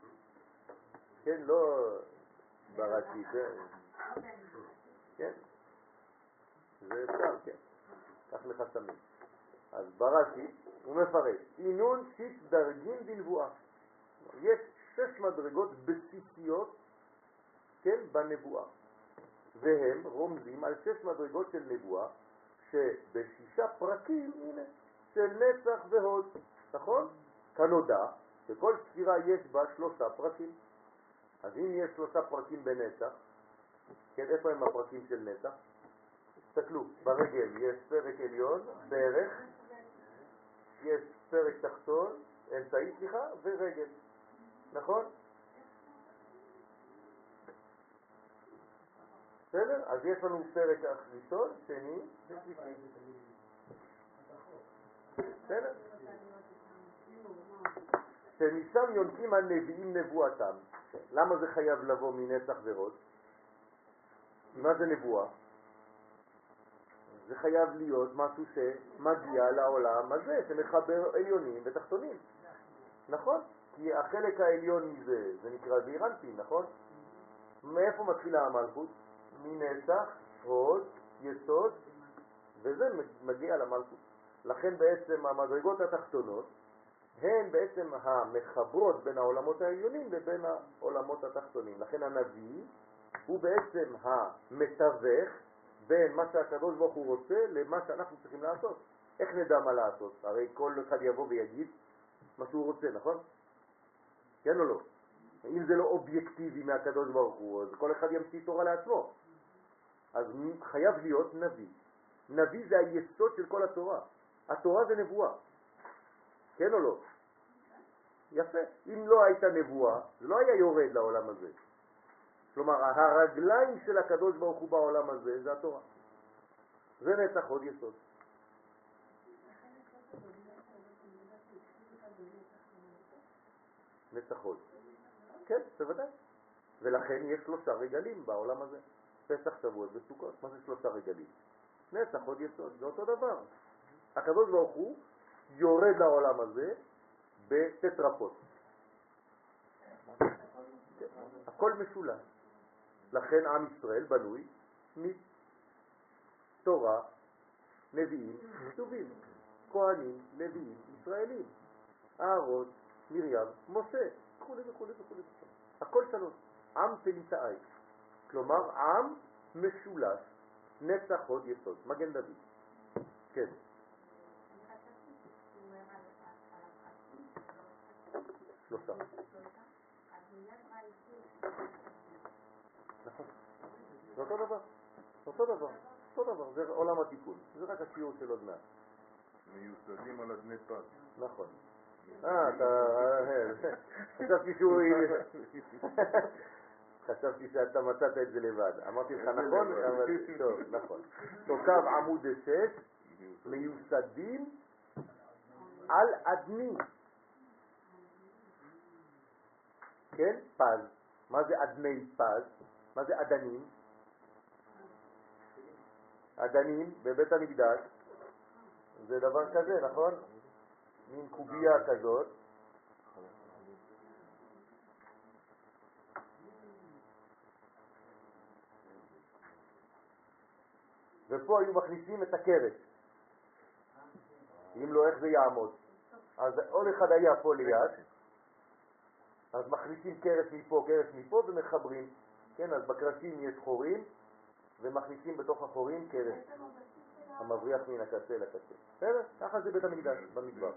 כן, לא בראשית, כן? זה אפשר, כן. קח לך סמים. אז בראשית, הוא מפרט, עינון שיט דרגין בנבואה. יש שש מדרגות בסיסיות, כן, בנבואה. והם רומזים על שש מדרגות של נבואה שבשישה פרקים, הנה, של נצח והוד, נכון? כנודע שכל ספירה יש בה שלושה פרקים. אז אם יש שלושה פרקים בנצח, כן, איפה הם הפרקים של נצח? תסתכלו, ברגל יש פרק עליון, בערך, יש פרק תחתון, אמצעי, סליחה, ורגל, נכון? בסדר? אז יש לנו פרק ראשון, שני ושלישי. בסדר? שמשם יונקים הנביאים נבואתם. למה זה חייב לבוא מנצח והוד? מה זה נבואה? זה חייב להיות משהו שמגיע לעולם הזה, שמחבר עליונים ותחתונים. נכון? כי החלק העליון מזה, זה נקרא זעירנטי, נכון? מאיפה מתחילה המלכות? מנצח, הוד, יסוד, וזה מגיע למלכות. לכן בעצם המדרגות התחתונות הן בעצם המחברות בין העולמות העליונים לבין העולמות התחתונים. לכן הנביא הוא בעצם המתווך בין מה שהקדוש ברוך הוא רוצה למה שאנחנו צריכים לעשות. איך נדע מה לעשות? הרי כל אחד יבוא ויגיד מה שהוא רוצה, נכון? כן או לא? אם זה לא אובייקטיבי מהקדוש ברוך הוא, אז כל אחד ימציא תורה לעצמו. אז חייב להיות נביא. נביא זה היסוד של כל התורה. התורה זה נבואה. כן או לא? יפה. אם לא הייתה נבואה, זה לא היה יורד לעולם הזה. כלומר, הרגליים של הקדוש ברוך הוא בעולם הזה זה התורה. זה נצח עוד יסוד. נצח עוד. כן, בוודאי. ולכן יש שלושה רגלים בעולם הזה. פסח, שבועות וסוכות. מה זה שלושה רגלים? נצח עוד יסוד, זה אותו דבר. הקדוש ברוך הוא יורד לעולם הזה בטטרפות. הכל משולש. לכן עם ישראל בנוי מתורה, נביאים, כתובים, כהנים, לוויים, ישראלים, אהרון, מרים, משה, וכו' וכו' וכו'. הכל שלוש. עם פליטאי. כלומר, עם משולש, נצח עוד יסוד, מגן דוד. כן. שלושה. נכון. זה אותו דבר. אותו דבר. אותו דבר. זה עולם התיקון. זה רק השיעור של עוד מעט. מיוסדים על אדני פת. נכון. אה, אתה... חשבתי שהוא... חשבתי שאתה מצאת את זה לבד. אמרתי לך נכון, אבל טוב, נכון. תוקב עמוד 6, מיוסדים על אדני. כן? פז. מה זה אדני פז? מה זה אדנים? אדנים בבית המקדש זה דבר כזה, נכון? מין קובייה כזאת. ופה היו מכניסים את הקרש. אם לא, איך זה יעמוד? אז עוד אחד היה פה ליד, אז מכניסים קרש מפה, קרש מפה ומחברים. כן, אז בקרשים יש חורים ומכניסים בתוך החורים קרש. המבריח מן הקצה לקצה. בסדר? ככה זה בית המקדש, במדבר.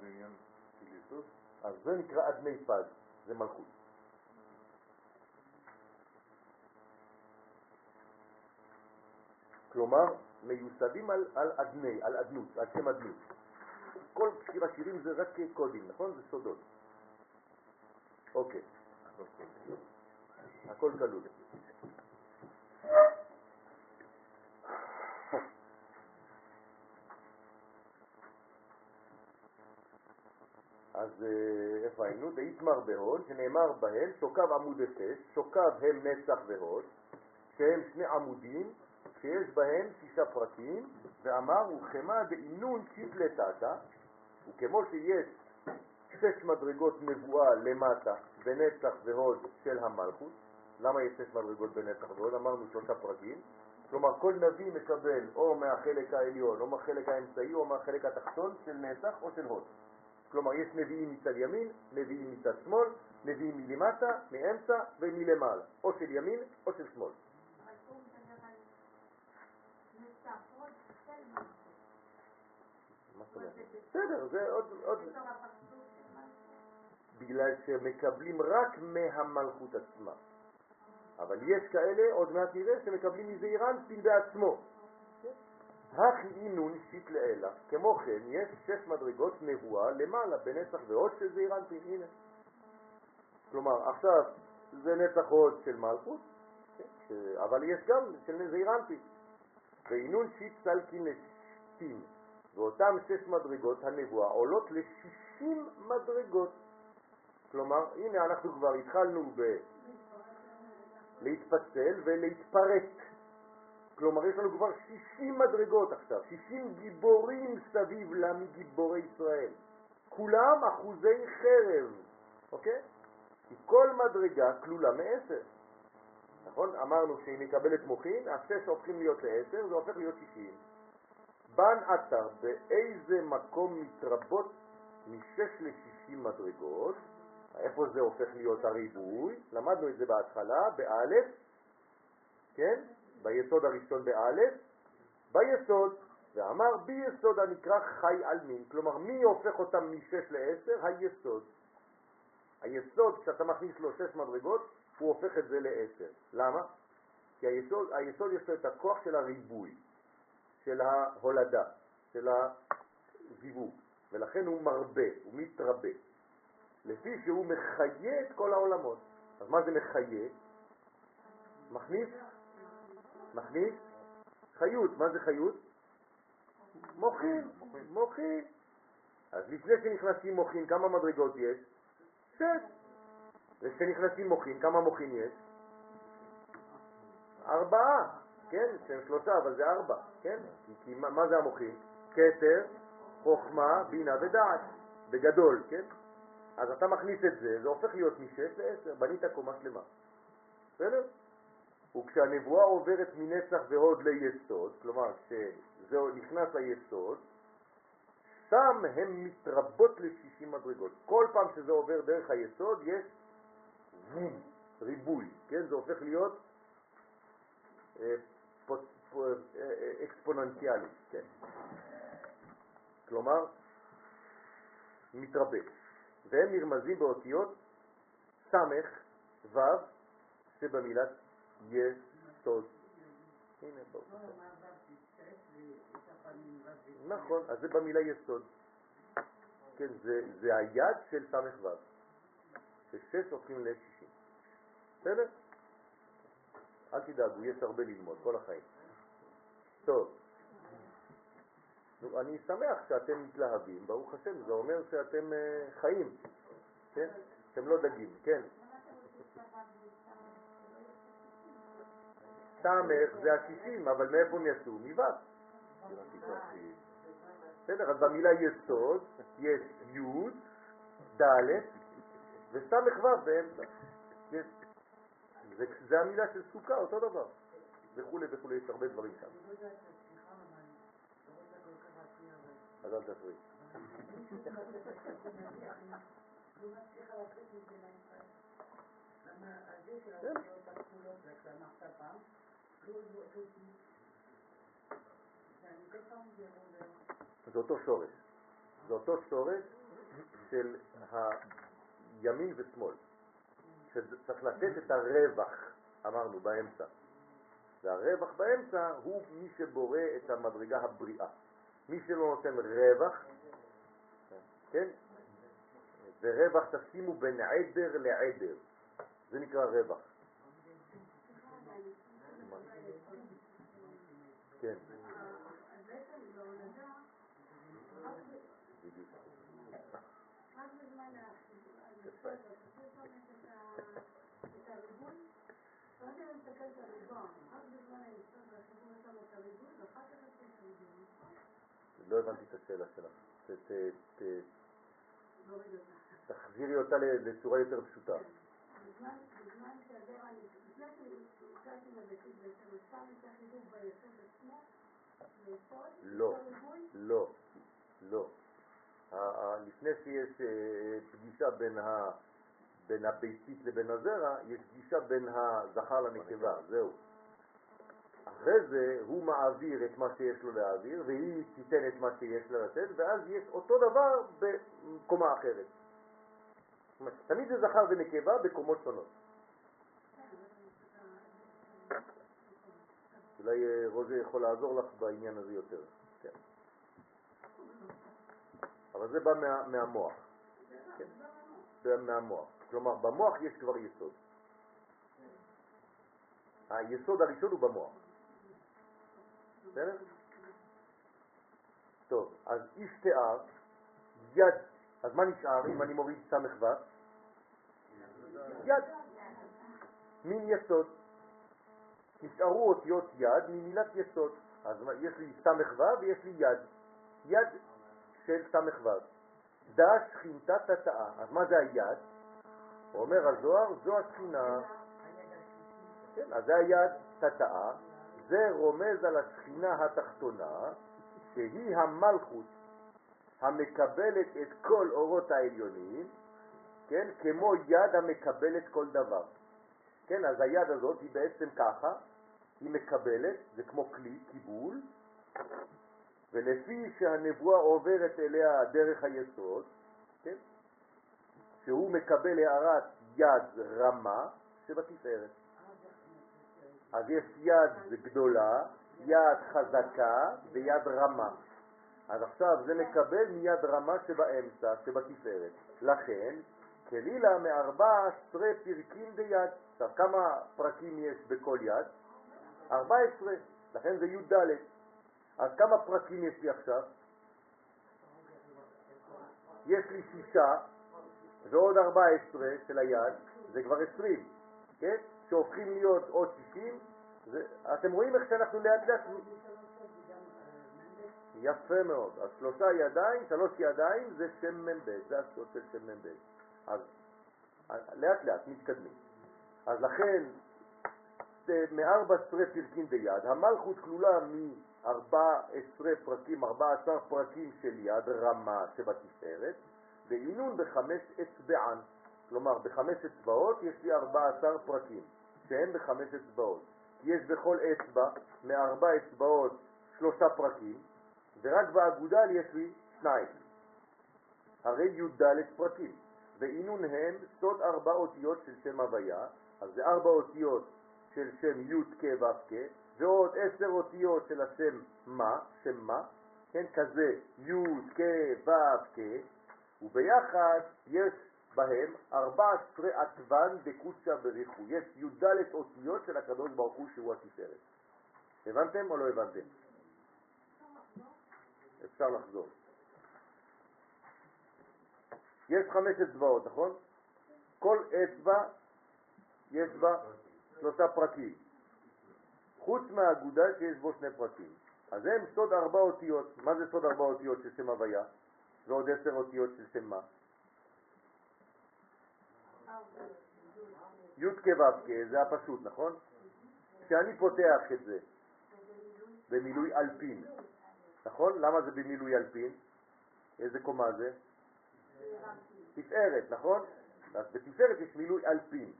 אז זה נקרא אדני פז, זה מלכות. כלומר, מיוסדים על, על אדני, על אדנות, על שם אדנות. כל שיר השירים זה רק קודים, נכון? זה סודות. אוקיי, הכל כלול. אז אה, איפה היינו? דאיתמר בהוד, שנאמר בהם, שוקב עמוד אפס, שוקב הם נצח והוד, שהם שני עמודים, שיש בהם שישה פרקים, ואמר, וכמה דאינון ציפלתתא, וכמו שיש שש מדרגות נבואה למטה בנצח והוד של המלכות, למה יש שש מדרגות בנצח והוד? אמרנו שלושה פרקים, כלומר כל נביא מקבל או מהחלק העליון או מהחלק האמצעי או מהחלק התחתון של נצח או של הוד. כלומר יש נביאים מצד ימין, נביאים מצד שמאל, נביאים מלמטה, מאמצע ומלמעלה, או של ימין או של שמאל. בסדר, זה עוד, עוד. בגלל שמקבלים רק מהמלכות עצמה. אבל יש כאלה, עוד מעט נראה, שמקבלים מזעיר אנפין בעצמו. הכי אינון שיט לאלה. כמו כן, יש שש מדרגות נבואה למעלה בנצח ועוד של זעיר אנפין, הנה. כלומר, עכשיו זה נצח עוד של מלכות, כן, אבל יש גם של זעיר. ואינון שיט סלקין לשתים. ואותם שש מדרגות הנבואה עולות ל-60 מדרגות. כלומר, הנה אנחנו כבר התחלנו ב... להתפצל ולהתפרק. כלומר, יש לנו כבר 60 מדרגות עכשיו, 60 גיבורים סביב מגיבורי ישראל. כולם אחוזי חרב, אוקיי? כי כל מדרגה כלולה מעשר. נכון? אמרנו שהיא מקבלת מוחין, השש הופכים להיות לעשר, זה הופך להיות 60. בן אתר, באיזה מקום מתרבות משש לשישים מדרגות, איפה זה הופך להיות הריבוי? למדנו את זה בהתחלה, באלף, כן? ביסוד הראשון באלף, ביסוד, ואמר ביסוד הנקרא חי על מין, כלומר מי הופך אותם משש לעשר? היסוד. היסוד, כשאתה מכניס לו שש מדרגות, הוא הופך את זה לעשר. למה? כי היסוד, היסוד יש לו את הכוח של הריבוי, של ההולדה, של הזיווג, ולכן הוא מרבה, הוא מתרבה. לפי שהוא מחיה את כל העולמות. אז מה זה מחיה? מכניס? מכניס? חיות. מה זה חיות? מוחין. מוחין. אז לפני שנכנסים מוחין, כמה מדרגות יש? שש. וכשנכנסים מוחין, כמה מוחין יש? ארבעה. כן, שהם שלושה, אבל זה ארבע. כן? כי, כי מה, מה זה המוחין? כתר, חוכמה, בינה ודעת. בגדול, כן? אז אתה מכניס את זה, זה הופך להיות משש לעשר, בנית קומה שלמה. בסדר? וכשהנבואה עוברת מנצח והוד ליסוד, כלומר כשזה נכנס ליסוד, שם הן מתרבות ל-60 מדרגות. כל פעם שזה עובר דרך היסוד יש ריבוי, כן? זה הופך להיות אה, אה, אקספוננציאלי, כן? כלומר, מתרבה. והם נרמזים באותיות סמך, ו', שבמילת יסוד. הנה, ברוך השם. נכון, אז זה במילה יסוד. כן, זה, זה היד של סמך ו', ששש הופכים ל-60. בסדר? אל תדאגו, יש הרבה ללמוד, כל החיים. טוב. אני שמח שאתם מתלהבים, ברוך השם, זה אומר שאתם אה, חיים, כן? אתם לא דגים, כן? סמך זה השישים, אבל מאיפה הם יצאו? מו'. בסדר, אז במילה יסוד יש י', ד' וסמך ו' באמצע. זה, זה המילה של סוכה, אותו דבר. וכולי וכולי, יש הרבה דברים שם. אז אל תפריעי. זה אותו שורש. זה אותו שורש של הימין ושמאל. שצריך לתת את הרווח, אמרנו, באמצע. והרווח באמצע הוא מי שבורא את המדרגה הבריאה. מי שלא נותן רווח, כן? ורווח תשימו בין עדר לעדר. זה נקרא רווח. כן. בדיוק. רק בזמן יפה. את הריבוי, לא יודע אם תסתכל את הריבון, רק בזמן היסוד והחיבור יש לנו את הריבוי, ואחר כך יש את הריבוי, נכון? לא הבנתי את השאלה שלך. תחזירי אותה ל- לצורה יותר פשוטה. בזמן בעצם, שם את ביסוד עצמו, ליסוד, לא. לא, לא. ה- לפני שיש אה, פגישה בין, ה, בין הביצית לבין הזרע, יש פגישה בין הזכר לנקבה, זהו. אחרי זה הוא מעביר את מה שיש לו להעביר, והיא תיתן את מה שיש לה לתת, ואז יש אותו דבר בקומה אחרת. תמיד זה זכר ונקבה בקומות שונות. אולי אה, רוזה יכול לעזור לך בעניין הזה יותר. כן. אבל זה בא מה, מהמוח. כן. זה מהמוח. כלומר, במוח יש כבר יסוד. היסוד הראשון הוא במוח. בסדר? טוב, אז איש תיאר, יד, אז מה נשאר אם אני מוריד סמך ו? יד. מין יסוד. נשארו אותיות יד ממילת יסוד. אז יש לי סמך ו ויש לי יד. יד של סמך ו. דש שכינתה תתאה. אז מה זה היד? אומר הזוהר, זו השכינה. כן, אז זה היד תתאה, זה רומז על השכינה התחתונה, שהיא המלכות המקבלת את כל אורות העליונים, כן, כמו יד המקבלת כל דבר. כן, אז היד הזאת היא בעצם ככה, היא מקבלת, זה כמו כלי, קיבול, ולפי שהנבואה עוברת אליה דרך היסוד, כן, שהוא מקבל הערת יד רמה שבתפארת. אז יש יד גדולה, יד חזקה ויד רמה. אז עכשיו זה מקבל מיד רמה שבאמצע, שבתפארת. לכן, כלילה מארבע עשרה פרקים ביד. עכשיו, כמה פרקים יש בכל יד? ארבע עשרה. לכן זה י"ד. אז כמה פרקים יש לי עכשיו? יש לי שישה ועוד ארבע עשרה של היד, זה כבר עשרים, כן? שהופכים להיות עוד 60, זה, אתם רואים איך שאנחנו לאט לאט... יפה מאוד. אז שלושה ידיים, שלוש ידיים זה שם מ"ב, זה הסוד של שם מ"ב. אז לאט לאט מתקדמים. אז לכן, מארבע עשרה פרקים ביד, המלכות כלולה מארבע עשרה פרקים, ארבע עשר פרקים של יד רמה שבתפארת, ועינון בחמש אצבען. כלומר, בחמש אצבעות יש לי ארבע עשר פרקים. שהם בחמש אצבעות. יש בכל אצבע, מארבע אצבעות, שלושה פרקים, ורק באגודל יש לי שניים. הרי י"ד פרקים, ועינון הם סוד ארבע אותיות של שם הוויה, אז זה ארבע אותיות של שם י' כ' ו' ועוד עשר אותיות של השם מה, שם מה, כן, כזה י' כ' ו' וביחד יש בהם 14 עטוון דקוצה בריחו. יש י"ד אותיות של הקדוש ברוך הוא שהוא התפארת. הבנתם או לא הבנתם? אפשר לחזור. יש חמש אצבעות, נכון? כל אצבע יש בה שלושה פרקים. חוץ מהאגודה שיש בו שני פרקים. אז הם סוד ארבע אותיות. מה זה סוד ארבע אותיות של שם הוויה? ועוד עשר אותיות של שם מה? י' כו' זה הפשוט, נכון? כשאני פותח את זה במילוי אלפין, נכון? למה זה במילוי אלפין? איזה קומה זה? תפארת, נכון? אז בתפארת יש מילוי אלפין.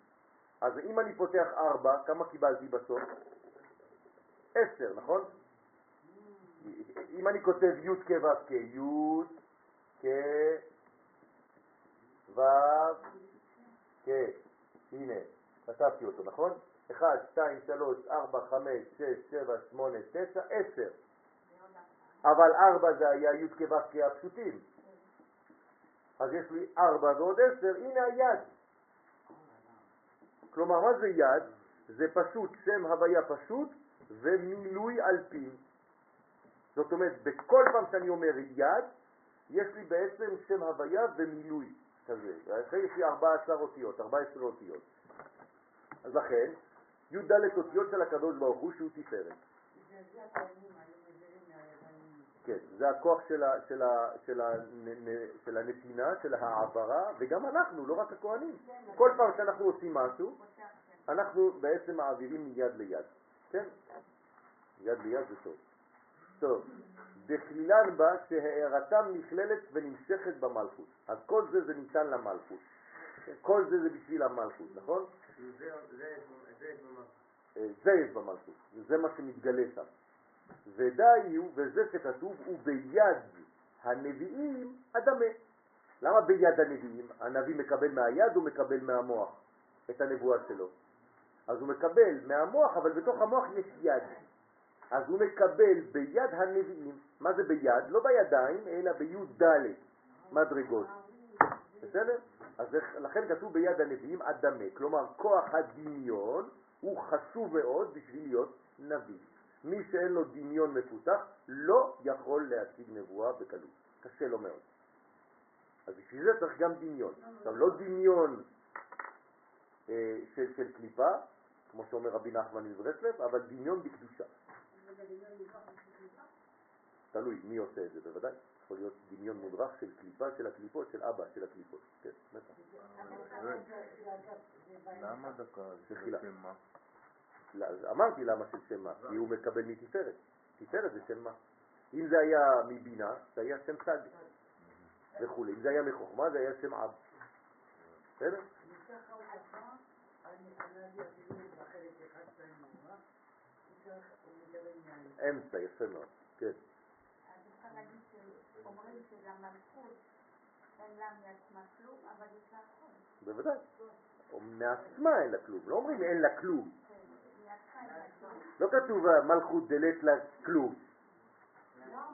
אז אם אני פותח ארבע, כמה קיבלתי בסוף? עשר, נכון? אם אני כותב י' כו' כ', י' כ' ו' כן, כתבתי אותו, נכון? 1, 2, 3, 4, 5, 6, 7, 8, 9, 10. אבל 4 זה היה י' כו' הפשוטים. אז יש לי 4 ועוד 10, הנה היד. כלומר, מה זה יד? זה פשוט, שם הוויה פשוט ומילוי אלפין. זאת אומרת, בכל פעם שאני אומר יד, יש לי בעצם שם הוויה ומילוי. כזה. יש לי 14 אותיות, 14 אותיות. אז לכן, י"ד אותיות של הקדוש ברוך הוא שהוא תפארת. כן, זה הכוח של, ה, של, ה, של, ה, של הנתינה, של העברה, וגם אנחנו, לא רק הכהנים. כל פעם שאנחנו עושים משהו, אנחנו בעצם מעבירים מיד ליד. כן? יד ליד זה טוב. טוב, בכלילן בה שהערתם נכללת ונמשכת במלכות. אז כל זה זה ניתן למלכות. כל זה זה בשביל המלכות, נכון? אה, זייב במלכות, זה מה שמתגלה שם. ודי הוא, וזה שכתוב, הוא ביד הנביאים אדמה. למה ביד הנביאים? הנביא מקבל מהיד, הוא מקבל מהמוח את הנבואה שלו. אז הוא מקבל מהמוח, אבל בתוך המוח יש יד. אז הוא מקבל ביד הנביאים, מה זה ביד? לא בידיים, אלא בי"ד מדרגות. בסדר? אז לכן כתוב ביד הנביאים אדמה, כלומר כוח הדמיון הוא חשוב מאוד בשביל להיות נביא. מי שאין לו דמיון מפותח לא יכול להשיג נבואה בקלות, קשה לו מאוד. אז בשביל זה צריך גם דמיון. עכשיו לא דמיון אה, של, של קליפה, כמו שאומר רבי נחמן מברסלב, אבל דמיון בקדושה. תלוי מי עושה את זה, בוודאי. יכול להיות דמיון מודרך של קליפה של הקליפות, של אבא של הקליפות. כן, בטח. למה דקה של. שם מה? אמרתי למה של שם מה, כי הוא מקבל מתפארת. תפארת זה שם מה. אם זה היה מבינה, זה היה שם צד וכו'. אם זה היה מחוכמה, זה היה שם אב. בסדר? אמצע, יפה מאוד, כן. אז אפשר להגיד שאומרים שלמלכות אין לה מעצמה כלום, אבל יש לה הכל. בוודאי. או מעצמה אין לה כלום, לא אומרים אין לה כלום. כן, מעצמה אין לה כלום. לא כתוב מלכות דלת לה כלום.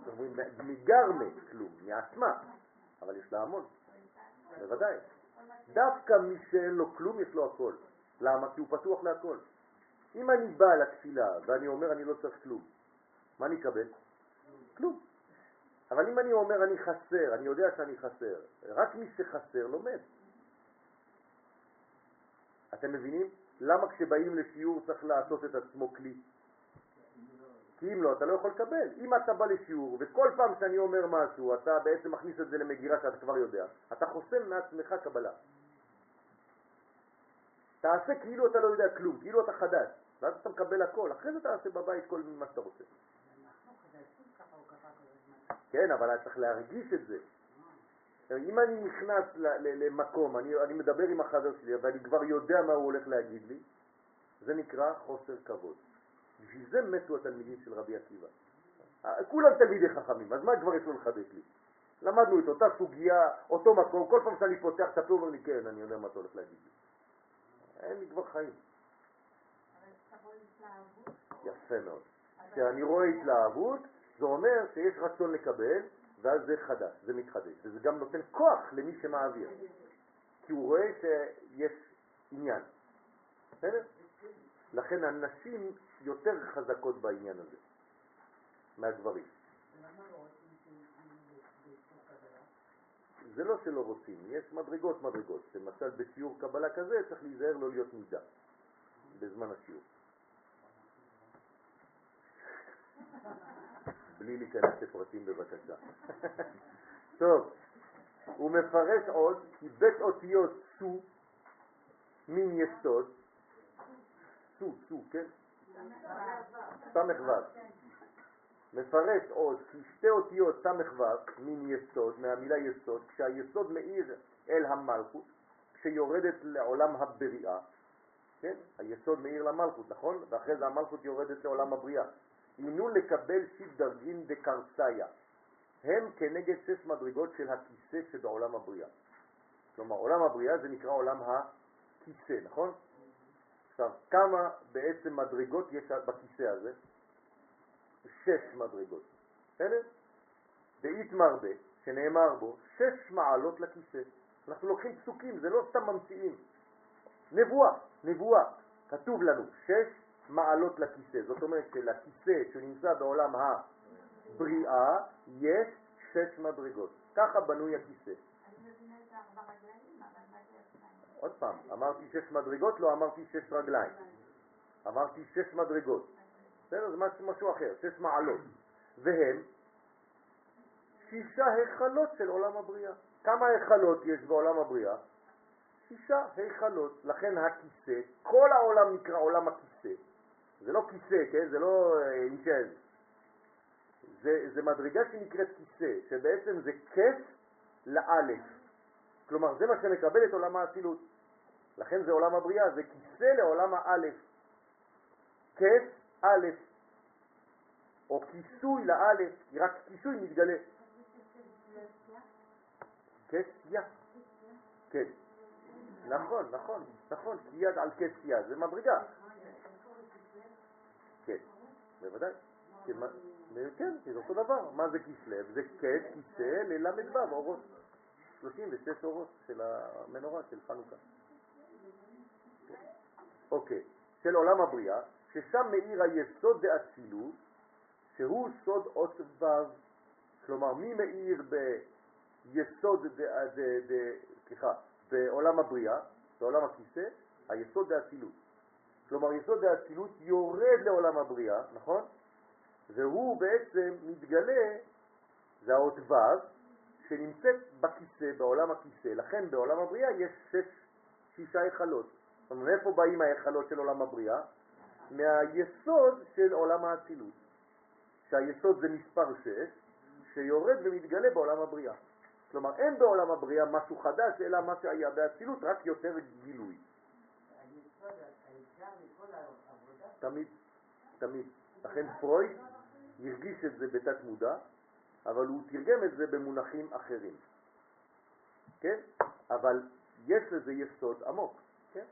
אומרים מגרמה כלום, מעצמה, אבל יש לה המון, בוודאי. דווקא מי שאין לו כלום יש לו הכל. למה? כי הוא פתוח להכל. אם אני בא לתפילה ואני אומר אני לא צריך כלום, מה אני אקבל? כלום. אבל אם אני אומר אני חסר, אני יודע שאני חסר, רק מי שחסר לומד. אתם מבינים? למה כשבאים לשיעור צריך לעשות את עצמו כלי? כי אם לא, אתה לא יכול לקבל. אם אתה בא לשיעור וכל פעם שאני אומר משהו, אתה בעצם מכניס את זה למגירה שאתה כבר יודע, אתה חוסם מעצמך קבלה. תעשה כאילו אתה לא יודע כלום, כאילו אתה חדש, ואז אתה מקבל הכל, אחרי זה תעשה בבית כל מה שאתה רוצה. כן, אבל אתה צריך להרגיש את זה. אם אני נכנס למקום, אני, אני מדבר עם החבר שלי, ואני כבר יודע מה הוא הולך להגיד לי, זה נקרא חוסר כבוד. בשביל זה מתו התלמידים של רבי עקיבא. אה, כולם תלמידי חכמים, אז מה כבר יש לו לחדש לי? למדנו את אותה סוגיה, אותו מקום, כל פעם שאני פותח את הפה, אומר לי, כן, אני יודע מה אתה הולך להגיד לי. אין לי כבר חיים. אבל תבוא התלהבות. יפה מאוד. כשאני רואה התלהבות, זה אומר שיש רצון לקבל, ואז זה חדש, זה מתחדש, וזה גם נותן כוח למי שמעביר, כי הוא רואה שיש עניין. בסדר? לכן הנשים יותר חזקות בעניין הזה מהגברים. זה לא שלא רוצים, יש מדרגות מדרגות. למשל בשיעור קבלה כזה צריך להיזהר לא להיות מידה בזמן השיעור. בלי להיכנס לפרטים בבקשה. טוב, הוא מפרש עוד כי בית אותיות סו מין יסוד, סו, סו, כן? סמך ו'. מפרש עוד כי שתי אותיות סמך ו' מין יסוד, מהמילה יסוד, כשהיסוד מאיר אל המלכות, כשיורדת לעולם הבריאה, כן? היסוד מאיר למלכות, נכון? ואחרי זה המלכות יורדת לעולם הבריאה. הינו לקבל שיב דרגין דקרסיה. הם כנגד שש מדרגות של הכיסא שבעולם הבריאה. כלומר, עולם הבריאה זה נקרא עולם הכיסא, נכון? עכשיו, כמה בעצם מדרגות יש בכיסא הזה? שש מדרגות. בסדר? דאית מרבה, שנאמר בו, שש מעלות לכיסא. אנחנו לוקחים פסוקים, זה לא סתם ממציאים. נבואה, נבואה. כתוב לנו, שש מעלות לכיסא. זאת אומרת שלכיסא שנמצא בעולם הבריאה יש שש מדרגות. ככה בנוי הכיסא. עוד פעם, אמרתי שש מדרגות, לא אמרתי שש רגליים. אמרתי שש מדרגות. בסדר? זה משהו אחר, שש מעלות. והם שישה היכלות של עולם הבריאה. כמה היכלות יש בעולם הבריאה? שישה היכלות. לכן הכיסא, כל העולם נקרא עולם הכיסא. זה לא כיסא, כן? זה לא אה, אינצ'ז. זה, זה מדרגה שנקראת כיסא, שבעצם זה כס לאלף. כלומר, זה מה שמקבל את עולם האצילות. לכן זה עולם הבריאה, זה כיסא לעולם האלף. כס א', או כיסוי לאלף, כי רק כיסוי מתגלה. כסיה. כן. נכון, נכון, נכון, כי יד על כסיה, זה מדרגה. כן, בוודאי. כן, כן, זה אותו דבר. מה זה כסלו? זה כס, כיסא לל"ו, אורות. 36 אורות של המנורה של חנוכה. אוקיי, של עולם הבריאה, ששם מאיר היסוד דאצילות, שהוא סוד אות ו', כלומר מי מאיר ביסוד, סליחה, בעולם הבריאה, בעולם הכיסא, היסוד דאצילות. כלומר יסוד דאצילות יורד לעולם הבריאה, נכון? והוא בעצם מתגלה, זה האות ו', שנמצאת בכיסא, בעולם הכיסא. לכן בעולם הבריאה יש שש, שישה היכלות. זאת אומרת, מאיפה באים ההיכלות של עולם הבריאה? מהיסוד של עולם האצילות. שהיסוד זה מספר 6, שיורד ומתגלה בעולם הבריאה. כלומר, אין בעולם הבריאה משהו חדש, אלא מה שהיה באצילות, רק יותר גילוי. היסוד, העיקר מכל העבודה, תמיד, תמיד. לכן פרויד הרגיש את זה בתת מודע, אבל הוא תרגם את זה במונחים אחרים. כן? אבל יש לזה יסוד עמוק. כן?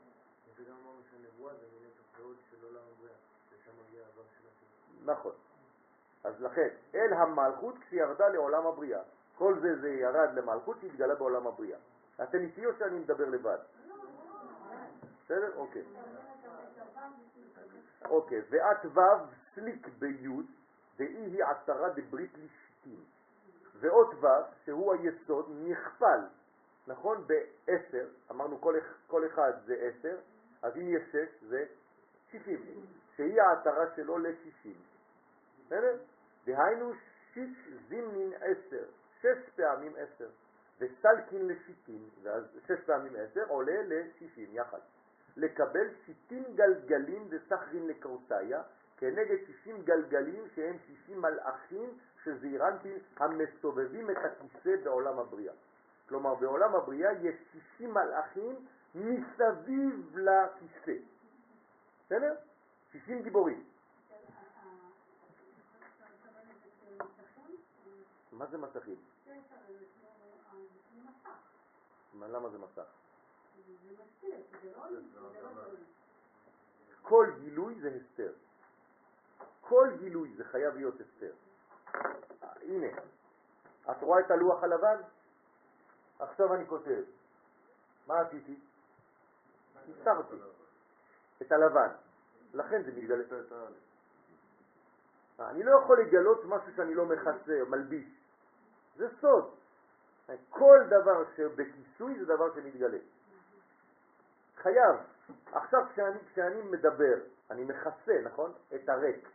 נכון. אז לכן, אל המלכות כשירדה לעולם הבריאה. כל זה זה ירד למלכות שהתגלה בעולם הבריאה. אתם איתי או שאני מדבר לבד? בסדר? אוקיי. אוקיי, ואת ו' סליק בי' דאי היא עשרה דברית לשיטים. ואות ו', שהוא היסוד, נכפל, נכון? בעשר, אמרנו כל, אח- כל אחד זה עשר, אז אם יש שש זה שישים, שהיא העטרה שלו לשישים. בסדר? דהיינו שיש זימנין עשר, שש פעמים עשר, וסלקין לשיטין, ואז שש פעמים עשר עולה לשישים יחד. לקבל שיטין גלגלים דסחרין לקורסאיה, כנגד שישים גלגלים שהם שישים מלאכים שזעירנטים המסובבים את הכיסא בעולם הבריאה. כלומר, בעולם הבריאה יש שישים מלאכים מסביב לכיסא. בסדר? שישים גיבורים. מה זה מסכים? מה, למה זה מסך? כל גילוי זה הסתר. כל גילוי זה חייב להיות הסתר. הנה, את רואה את הלוח הלבן? עכשיו אני כותב. מה עשיתי? הסתרתי את הלבן. לכן זה מתגלה. אה, אני לא יכול לגלות משהו שאני לא מכסה או מלביש. זה סוד. כל דבר שבכיסוי זה דבר שמתגלה. חייב. עכשיו כשאני, כשאני מדבר, אני מכסה, נכון? את הריק.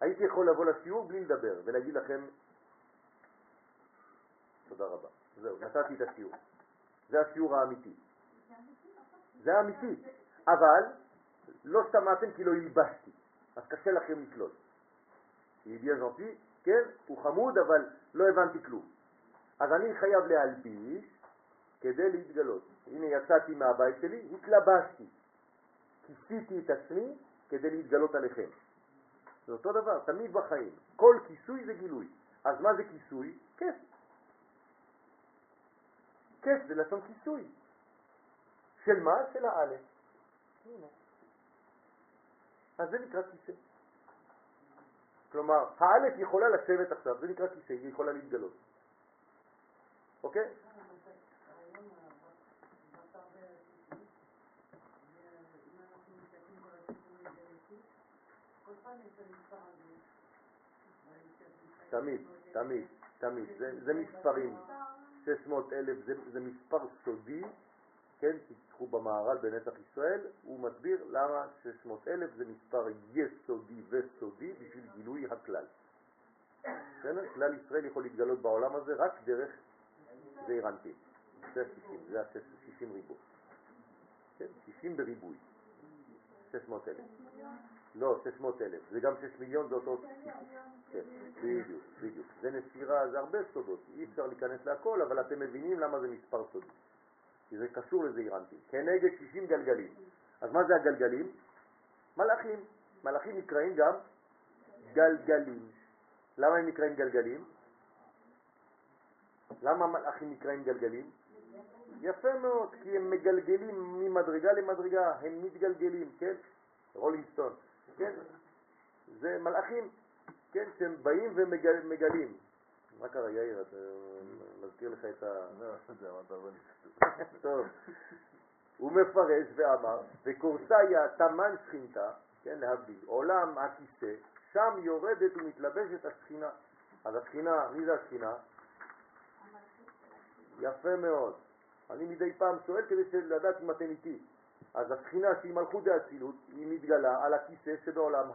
הייתי יכול לבוא לשיעור בלי לדבר ולהגיד לכם תודה רבה. זהו, נתתי את השיעור. זה השיעור האמיתי. זה האמיתי. אבל לא שמעתם כי לא הלבשתי. אז קשה לכם לקלוט. bien gentil, כן, הוא חמוד, אבל לא הבנתי כלום. אז אני חייב להלביש כדי להתגלות. הנה יצאתי מהבית שלי, התלבשתי. כיסיתי את עצמי כדי להתגלות עליכם. זה אותו דבר, תמיד בחיים. כל כיסוי זה גילוי. אז מה זה כיסוי? כס. כס זה לשון כיסוי. של מה? של האלף. אז זה נקרא כיסא. כלומר, האלף יכולה לשבת עכשיו, זה נקרא כיסא, היא יכולה להתגלות. אוקיי? תמיד, תמיד, תמיד. זה, מספרים. 600 אלף זה, מספר סודי, כן? תיקחו במערל בנצח ישראל, הוא מסביר למה 600 אלף זה מספר יסודי וסודי בשביל גילוי הכלל. בסדר? כלל ישראל יכול להתגלות בעולם הזה רק דרך זעירנטים. זה 60, זה ה-60 ריבוי. כן? 60 בריבוי. 600 אלף. לא, 600 אלף. זה גם 6 מיליון, זה אותו... כן, בדיוק, בדיוק. זה נסירה, זה הרבה סודות. אי אפשר להיכנס להכל, אבל אתם מבינים למה זה מספר סודי. כי זה קשור לזעירנטים. כנגד 60 גלגלים. אז מה זה הגלגלים? מלאכים. מלאכים נקראים גם גלגלים. למה הם נקראים גלגלים? למה מלאכים נקראים גלגלים? יפה מאוד, כי הם מגלגלים ממדרגה למדרגה, הם מתגלגלים, כן? רולינג סטון, כן? זה מלאכים, כן? שהם באים ומגלים. מה קרה, יאיר? אתה מזכיר לך את ה... לא, לא? טוב. הוא מפרש ואמר, וקורסאיה תמן שכינתה, כן, להבדיל, עולם הכיסא, שם יורדת ומתלבשת השכינה. אז השכינה, מי זה השכינה? יפה מאוד. אני מדי פעם שואל כדי לדעת אם אתם איתי. אז השכינה שהיא מלכות דאצילות, היא מתגלה על הכיסא שבעולם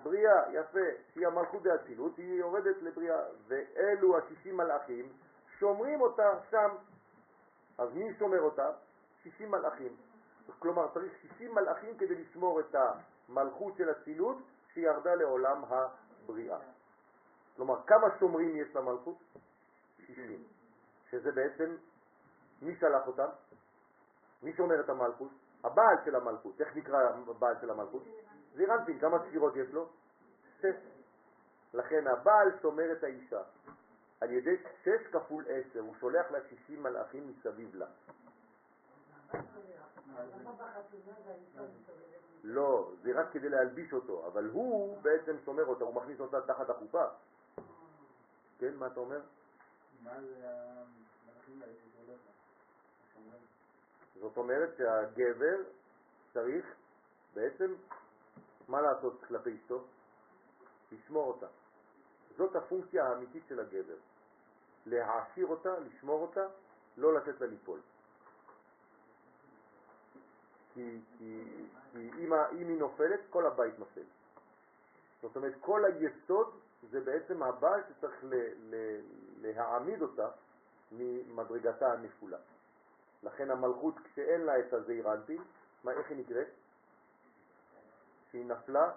הבריאה, יפה, שהיא המלכות דאצילות, היא יורדת לבריאה, ואלו השישים מלאכים שומרים אותה שם. אז מי שומר אותה? שישים מלאכים. כלומר, צריך שישים מלאכים כדי לשמור את המלכות של אצילות שירדה לעולם הבריאה. כלומר, כמה שומרים יש למלכות? שישים. שזה בעצם, מי שלח אותם? מי שומר את המלכות? הבעל של המלכות. איך נקרא הבעל של המלכות? זירנטין. כמה ספירות יש לו? שש. לכן הבעל שומר את האישה. על ידי שש כפול עשר, הוא שולח לה שישים מלאכים מסביב לה. לא, זה רק כדי להלביש אותו, אבל הוא בעצם שומר אותה, הוא מכניס אותה תחת החופה. כן, מה אתה אומר? מה זה המלאכים האלה? זאת אומרת שהגבר צריך בעצם, מה לעשות כלפי אשתו? לשמור אותה. זאת הפונקציה האמיתית של הגבר. להעשיר אותה, לשמור אותה, לא לתת לה ליפול. כי, כי, כי אם, אם היא נופלת, כל הבית נופל. זאת אומרת, כל היסוד זה בעצם הבעל שצריך ל, ל, להעמיד אותה ממדרגתה הנפולה. לכן המלכות, כשאין לה את הזעיר אנפין, מה, איך היא נקראת? שהיא נפלה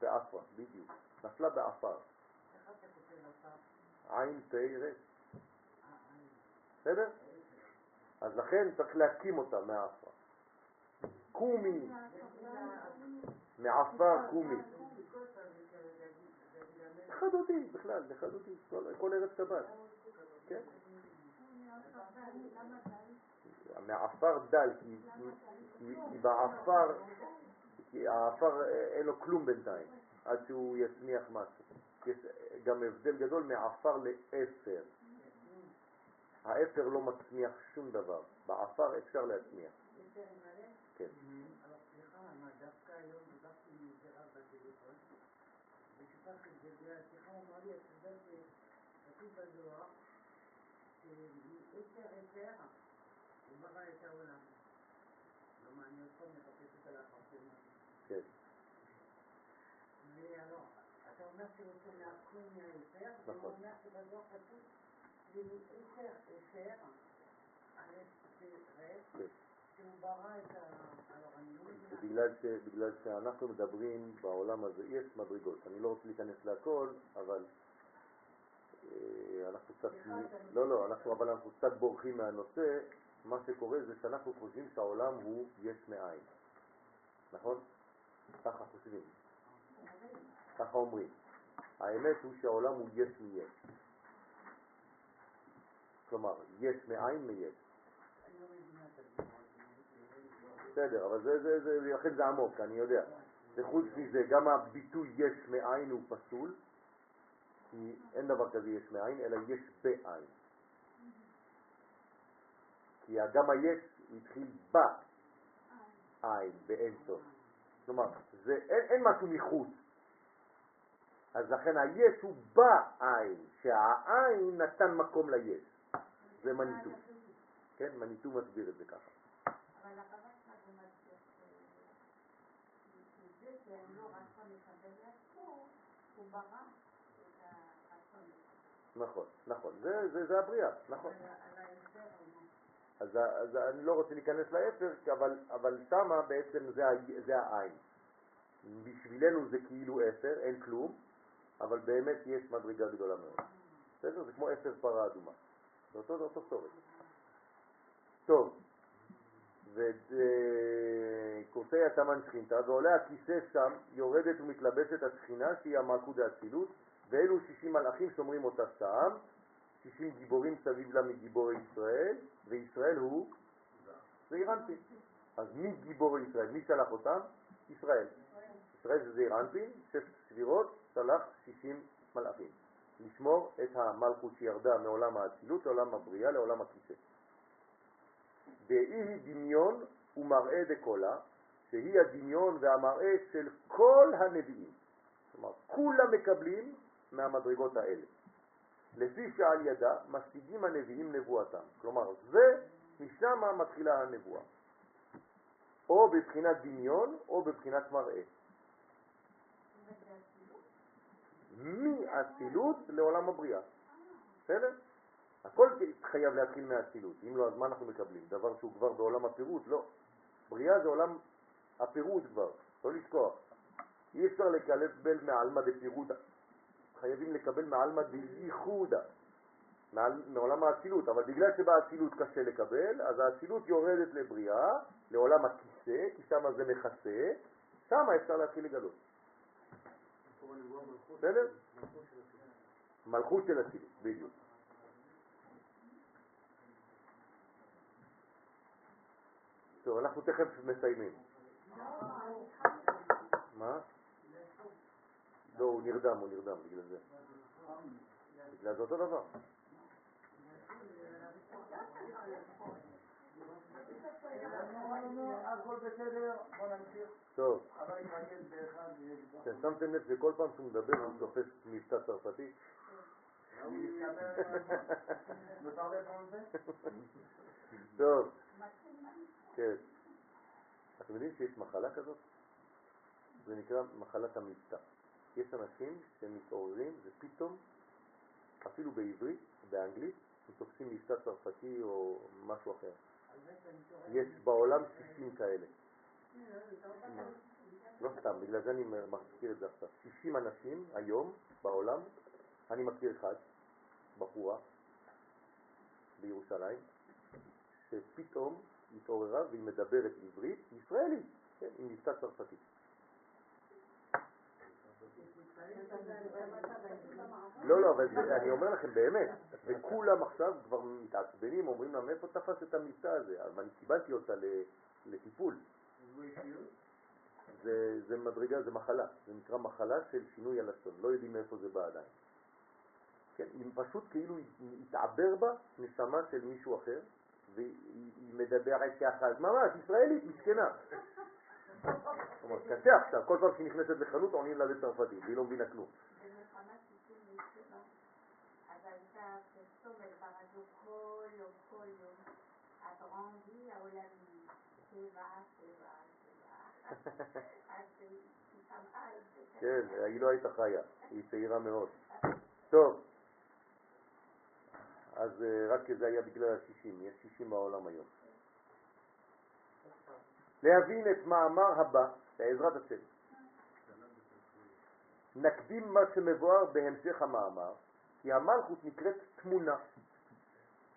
בעפרה, בדיוק. נפלה בעפר. עין ר'. בסדר? אז לכן צריך להקים אותה מהעפרה. קומי, מעפר קומי. לחדותי, בכלל, לחדותי, כל ערב שבת. כן? מעפר דל, כי בעפר, כי העפר אין לו כלום בינתיים, עד שהוא יצמיח משהו. יש גם הבדל גדול מעפר לאפר. האפר לא מצמיח שום דבר, בעפר אפשר להצמיח. כן. אבל סליחה, דווקא היום דיברתי עם איזה רב בטלפון, את זה, אמרה לי, את יודעת, כתוב בזוהר, שעשר עשר הוא ברא את העולם. אני עוד פעם מחפשת על החרטומה. כן. והלא, אתה אומר שהוא רוצה לעקום מהעשר, והוא נכון. אומר שבזוהר כתוב, שמעשר עשר, א' תראה, לא. בגלל, ש, בגלל שאנחנו מדברים בעולם הזה, יש מדרגות, אני לא רוצה להיכנס להכל, אבל אנחנו קצת, לא, לא, אנחנו, אבל אנחנו קצת בורחים מהנושא, מה שקורה זה שאנחנו חושבים שהעולם הוא יש מאין, נכון? ככה חושבים, ככה אומרים. האמת הוא שהעולם הוא יש מיש. כלומר, יש מאין מיש. בסדר, אבל זה, זה, זה, לכן זה עמוק, אני יודע. וחוץ מזה, גם הביטוי יש מאין הוא פסול, כי אין דבר כזה יש מאין, אלא יש בעין. כי גם היש התחיל בעין, באין סוף. כלומר, זה, אין, אין משהו מחוץ. אז לכן היש הוא בעין, שהעין נתן מקום ליש. זה מניטו. כן, מניטו מסביר את זה ככה. אבל מסביר שזה שהם לא רצו לקבל לעצמו, הוא ברא. נכון, נכון. זה, זה, זה הבריאה, נכון. הוא- אז, אז אני לא רוצה להיכנס לאפר, אבל, אבל שמה בעצם זה, זה העין. בשבילנו זה כאילו אפר, אין כלום, אבל באמת יש מדרגה גדולה מאוד. בסדר? זה כמו אפר פרה אדומה. זה אותו, זה אותו סורק. טוב, וקורסי אחרי התמן שכינתה, ועולה הכיסא שם, יורדת ומתלבשת השכינה, שהיא המלכות האצילות, ואלו שישים מלאכים שומרים אותה שם, שישים גיבורים סביב לה מגיבורי ישראל, וישראל הוא זעיר אנפין. אז מי גיבורי ישראל? מי שלח אותם? ישראל. ישראל זה זעיר אנפין, שש סבירות, שלח שישים מלאכים. לשמור את המלכות שירדה מעולם האצילות לעולם הבריאה, לעולם הכיסא. והיא דמיון ומראה דקולה, שהיא הדמיון והמראה של כל הנביאים. כלומר, כולם מקבלים מהמדרגות האלה. לפי שעל ידה משיגים הנביאים נבואתם. כלומר, זה, משם מתחילה הנבואה. או בבחינת דמיון או בבחינת מראה. מאצילות לעולם הבריאה. בסדר? הכל חייב להתחיל מהאצילות, אם לא, אז מה אנחנו מקבלים? דבר שהוא כבר בעולם הפירוט? לא. בריאה זה עולם הפירוט כבר, לא לשכוח. אי אפשר לקבל מעלמא דפירודה, חייבים לקבל מעלמא דייחודה, מעולם האצילות, אבל בגלל שבאצילות קשה לקבל, אז האצילות יורדת לבריאה, לעולם הכיסא, כי שם זה מכסה, שם אפשר להתחיל לגלות. בסדר? מלכות של אצילות, בדיוק. טוב, אנחנו תכף מסיימים. מה? לא, הוא נרדם, הוא נרדם בגלל זה. בגלל זה אותו דבר. טוב. שמתם לב שכל פעם שהוא מדבר הוא תופס מבטא צרפתי? טוב. כן. אתם יודעים שיש מחלה כזאת? זה נקרא מחלת המבטא. יש אנשים שמתעוררים ופתאום, אפילו בעברית, באנגלית, הם תופסים מבטא צרפתי או משהו אחר. יש בעולם 60 כאלה. לא סתם, בגלל זה אני מזכיר את זה עכשיו. 60 אנשים היום בעולם, אני מכיר אחד, בחורה, בירושלים, שפתאום התעוררה והיא מדברת עברית ישראלית, כן, עם מבטא צרפתי. לא, לא, אבל אני אומר לכם באמת, וכולם עכשיו כבר מתעצבנים, אומרים לה מאיפה תפס את המבטא הזה, אבל אני קיבלתי אותה לטיפול. זה, זה מדרגה, זה מחלה, זה נקרא מחלה של שינוי הלשון, לא יודעים מאיפה זה בא עדיין. כן, היא פשוט כאילו התעבר בה נשמה של מישהו אחר, והיא מדברת ככה, ממש, ישראלית, מסכנה. כלומר, קשה עכשיו, כל פעם שהיא נכנסת לחנות עונים לה בצרפתית, והיא לא מבינה כלום. כן, היא לא הייתה חיה, היא צעירה מאוד. טוב, אז אה, רק זה היה בגלל ה-60, יש 60 בעולם היום. להבין את מאמר הבא, בעזרת השם. נקדים מה שמבואר בהמשך המאמר, כי המלכות נקראת תמונה.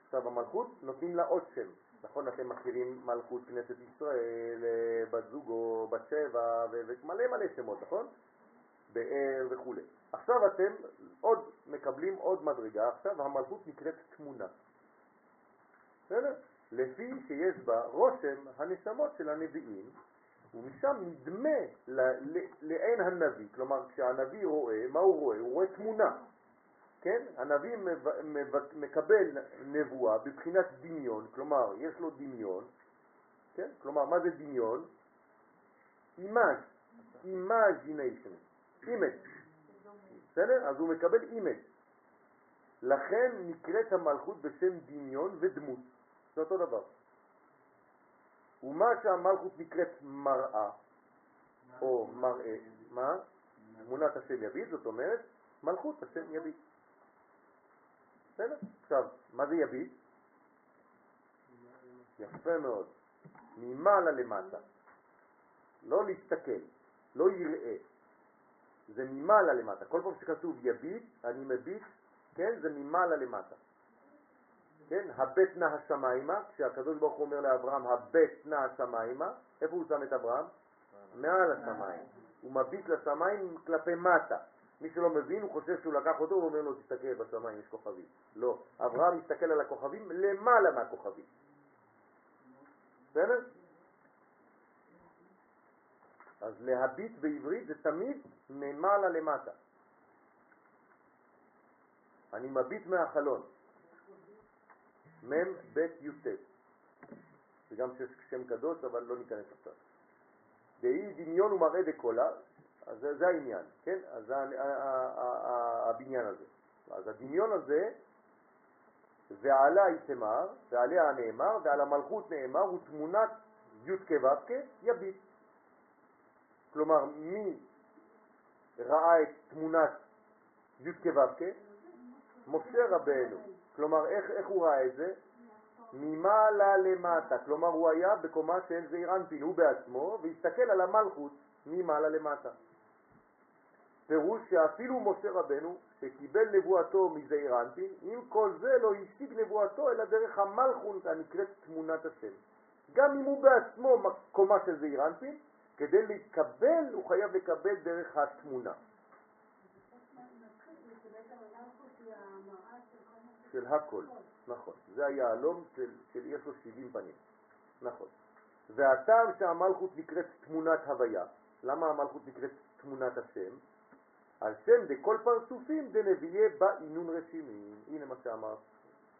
עכשיו המלכות נותנים לה עוד שם. נכון, אתם מכירים מלכות כנסת ישראל, אה, בת זוגו, בת שבע, ומלא מלא שמות, נכון? באר וכו'. עכשיו אתם עוד מקבלים עוד מדרגה, עכשיו המלכות נקראת תמונה. בסדר? לפי שיש בה רושם הנשמות של הנביאים, ומשם נדמה לעין הנביא, כלומר כשהנביא רואה, מה הוא רואה? הוא רואה תמונה, כן? הנביא מקבל נבואה בבחינת דמיון, כלומר יש לו דמיון, כן? כלומר מה זה דמיון? image, imagination, image, בסדר? אז הוא מקבל image. לכן נקראת המלכות בשם דמיון ודמות. זה אותו דבר. ומה שהמלכות נקראת מראה, או מראה, מה? תמונת השם יביט, זאת אומרת, מלכות השם יביט. בסדר? עכשיו, מה זה יביט? יפה מאוד. ממעלה למטה. לא להסתכל, לא יראה. זה ממעלה למטה. כל פעם שכתוב יביט, אני מביט, כן, זה ממעלה למטה. כן, הבט נא השמיימה, כשהקדוש ברוך הוא אומר לאברהם, הבט נא השמיימה, איפה הוא שם את אברהם? מעל השמיים. הוא מביט לשמיים כלפי מטה. מי שלא מבין, הוא חושב שהוא לקח אותו, הוא אומר לו, תסתכל בשמיים, יש כוכבים. לא, אברהם מסתכל על הכוכבים למעלה מהכוכבים. בסדר? אז להביט בעברית זה תמיד ממעלה למטה. אני מביט מהחלון. מ' ב' י' ט'. זה גם שם קדוש, אבל לא ניכנס עכשיו. דהי דמיון ומראה דקולה, אז זה, זה העניין, כן? אז זה הבניין הזה. אז הדמיון הזה, ועלה יתמר, ועליה נאמר, ועל המלכות נאמר, הוא תמונת י' כו' יביט. כלומר, מי ראה את תמונת י' כו' משה רבנו. כלומר, איך, איך הוא ראה את זה? ממעלה למטה. כלומר, הוא היה בקומה של זעיר אנפין, הוא בעצמו, והסתכל על המלכות ממעלה למטה. פירוש שאפילו משה רבנו, שקיבל נבואתו מזעיר אנפין, עם כל זה לא השיג נבואתו אלא דרך המלכות הנקראת תמונת השם. גם אם הוא בעצמו קומה של זעיר אנפין, כדי להתקבל הוא חייב לקבל דרך התמונה. של הכל, נכון. זה היהלום של, של יש לו 70 פנים, נכון. והטעם שהמלכות נקראת תמונת הוויה, למה המלכות נקראת תמונת השם? על שם דכל פרצופים דנביאי באינון רשימים. הנה מה שאמר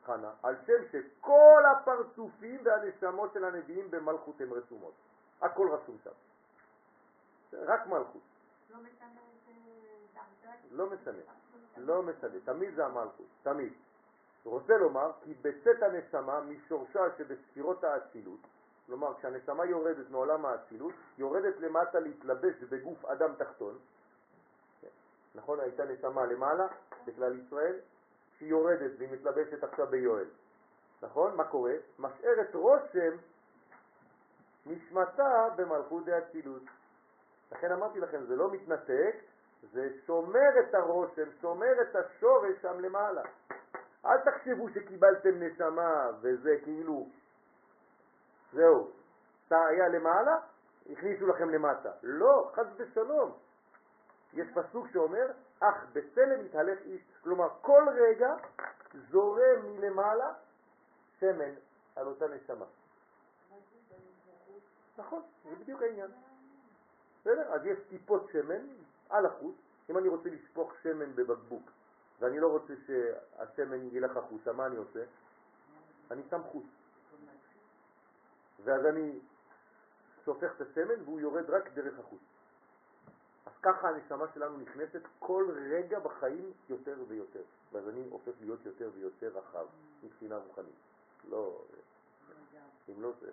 חנה. על שם שכל הפרצופים והנשמות של הנביאים במלכות הם רשומות. הכל רשום שם. רק מלכות. לא משנה לא משנה. לא משנה. תמיד זה המלכות. תמיד. רוצה לומר כי בצאת הנשמה משורשה שבספירות האצילות, כלומר כשהנשמה יורדת מעולם האצילות, יורדת למטה להתלבש בגוף אדם תחתון, נכון? הייתה נשמה למעלה בכלל ישראל, שהיא יורדת והיא מתלבשת עכשיו ביואל, נכון? מה קורה? משארת רושם נשמתה במלכות דאצילות. לכן אמרתי לכם, זה לא מתנתק, זה שומר את הרושם, שומר את השורש שם למעלה. אל תחשבו שקיבלתם נשמה וזה כאילו, זהו, היה למעלה, הכניסו לכם למטה. לא, חס ושלום. יש פסוק שאומר, אך בצלם מתהלך איש. כלומר, כל רגע זורם מלמעלה שמן על אותה נשמה. נכון, זה בדיוק העניין. בסדר? אז יש טיפות שמן על החוט. אם אני רוצה לשפוך שמן בבקבוק ואני לא רוצה שהשמן ילך החוצה, מה אני עושה? אני שם חוט. ואז אני שופך את השמן והוא יורד רק דרך החוט. אז ככה הנשמה שלנו נכנסת כל רגע בחיים יותר ויותר. ואז אני הופך להיות יותר ויותר רחב מבחינה רוחנית. לא, אם לא זה...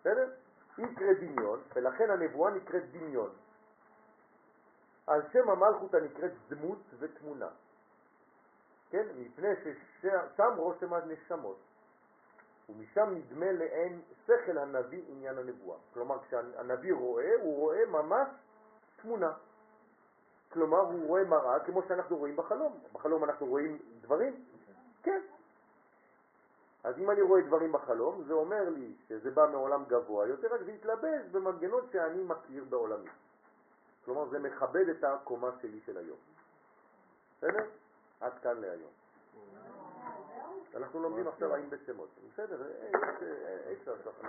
בסדר? נקראת דמיון, ולכן הנבואה נקראת דמיון. על שם המלכות הנקראת דמות ותמונה. כן? מפני ששם רושם הנשמות, ומשם נדמה לעין שכל הנביא עניין הנבואה. כלומר, כשהנביא רואה, הוא רואה ממש תמונה. כלומר, הוא רואה מראה כמו שאנחנו רואים בחלום. בחלום אנחנו רואים דברים? כן. אז אם אני רואה דברים בחלום, זה אומר לי שזה בא מעולם גבוה יותר, רק זה יתלבש במנגנון שאני מכיר בעולמי. כלומר, זה מכבד את הקומה שלי של היום. בסדר? עד כאן להיום. אנחנו לומדים עכשיו האם בשמות. בסדר, אי אפשר ככה.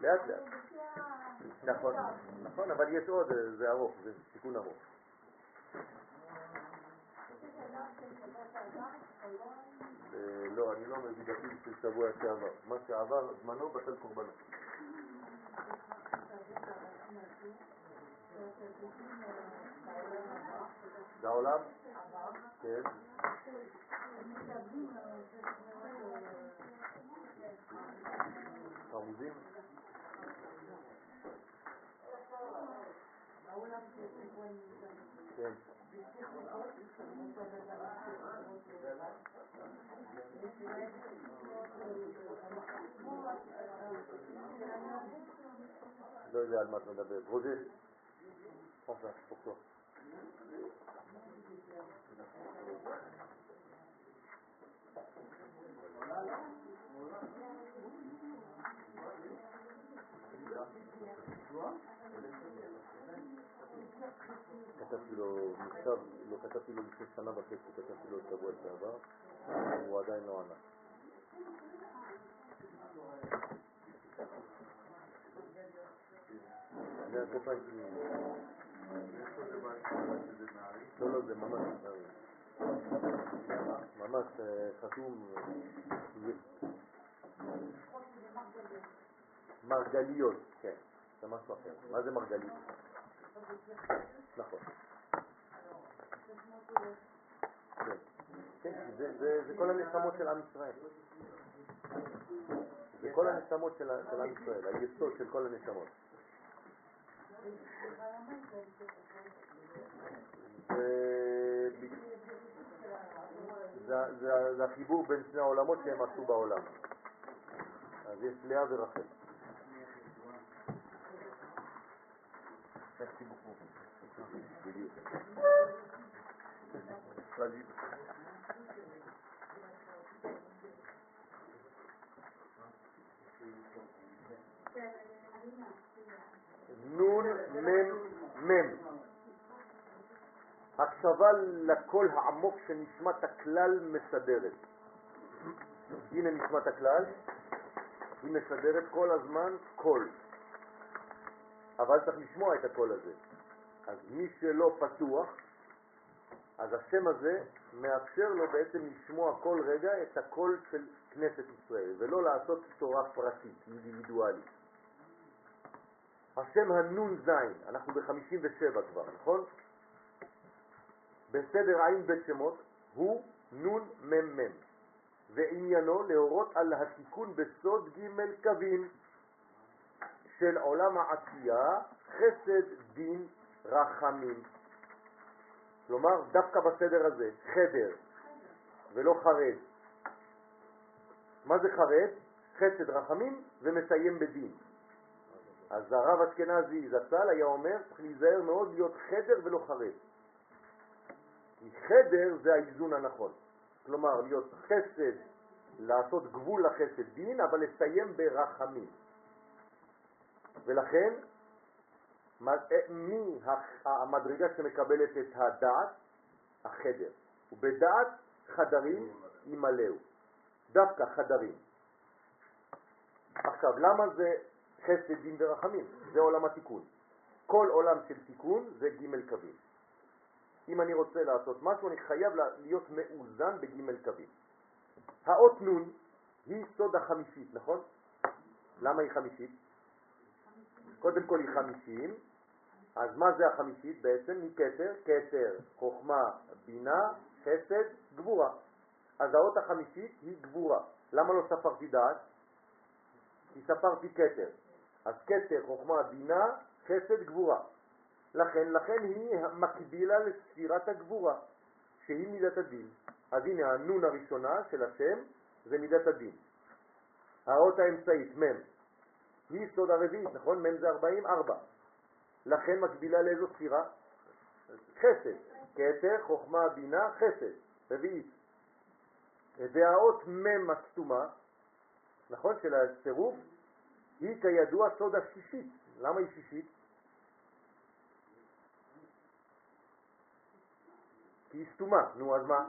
לאט לאט. נכון, נכון, אבל יש עוד, זה ארוך, זה סיכון ארוך. לא, אני לא מביא דפים של שבוע שעבר. מה שעבר, זמנו בטל קורבנו. זה העולם? כן. חמודים? כן. לא יודע על מה את מדברת. רוז'ה? Prends ça, pour toi. Tu vois כתבתי לו מכתב, לא כתבתי לו לפני שנה וחצי, כתבתי לו שבוע שעבר, הוא עדיין לא ענה. זה הכפיים שלי. לא, לא, זה ממש. ממש חתום. מרגליות, כן, זה משהו אחר. מה זה מרגלית? נכון. זה- כל הנשמות של עם ישראל. זה כל הנשמות של עם ישראל, היסוד של כל הנשמות. זה זה- זה- זה החיבור בין שני העולמות שהם עשו בעולם. אז יש לאה ורחל. בדיוק. נון מם מם. הקשבה לקול העמוק שנשמת הכלל מסדרת. הנה נשמת הכלל, היא מסדרת כל הזמן קול. אבל צריך לשמוע את הקול הזה. אז מי שלא פתוח, אז השם הזה מאפשר לו בעצם לשמוע כל רגע את הקול של כנסת ישראל, ולא לעשות תורה פרטית, אינדיבידואלית. השם הנון זין, אנחנו ב-57 כבר, נכון? בסדר עין בית שמות הוא נון מם, ועניינו להורות על התיקון בסוד ג' קווים של עולם העשייה, חסד, דין, רחמים. כלומר, דווקא בסדר הזה, חדר ולא חרד. מה זה חרד? חסד, רחמים ומסיים בדין. אז הרב אשכנזי זצ"ל היה אומר, צריך להיזהר מאוד להיות חדר ולא חרד. כי חדר זה האיזון הנכון. כלומר, להיות חסד, לעשות גבול לחסד דין, אבל לסיים ברחמים. ולכן, מה- אה, מי המדרגה שמקבלת את הדעת? החדר. ובדעת חדרים ימלאו. דווקא חדרים. עכשיו, למה זה חסד, דין ורחמים? זה עולם התיקון. כל עולם של תיקון זה ג' קווים. אם אני רוצה לעשות משהו, אני חייב לה- להיות מאוזן בג' קווים. האות נון היא סוד החמישית, נכון? למה היא חמישית? קודם כל היא חמישים, אז מה זה החמישית בעצם? מכתר, כתר, חוכמה, בינה, חסד, גבורה. אז האות החמישית היא גבורה. למה לא ספרתי דעת? כי ספרתי כתר. אז כתר, חוכמה, בינה, חסד, גבורה. לכן, לכן היא מקבילה לספירת הגבורה, שהיא מידת הדין. אז הנה הנון הראשונה של השם זה מידת הדין. האות האמצעית, מ', היא סוד הרביעית, נכון? מ' זה 40, 4. לכן מקבילה לאיזו ספירה? חסד. כתר, חוכמה, בינה, חסד. רביעית. והאות מ' הסתומה, נכון? של הצירוף, היא כידוע סוד השישית. למה היא שישית? כי היא סתומה. נו, אז מה?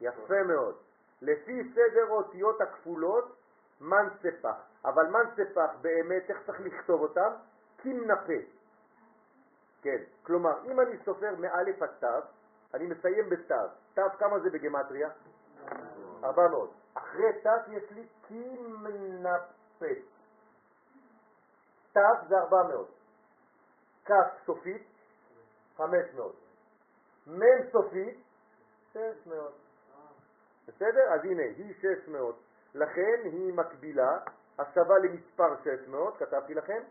יפה מאוד. לפי סדר אותיות הכפולות, מן ספח. אבל מן ספח באמת, איך צריך לכתוב אותם? כמנפה. כן, כלומר, אם אני סופר מאלף עד תו, אני מסיים בתו. תו כמה זה בגמטריה? 400. אחרי תו יש לי כמנפה. תו זה 400. כף סופית, 500. מ' סופית, 600. בסדר? אז הנה, היא 600. לכן היא מקבילה, השווה למספר 600, כתבתי לכם,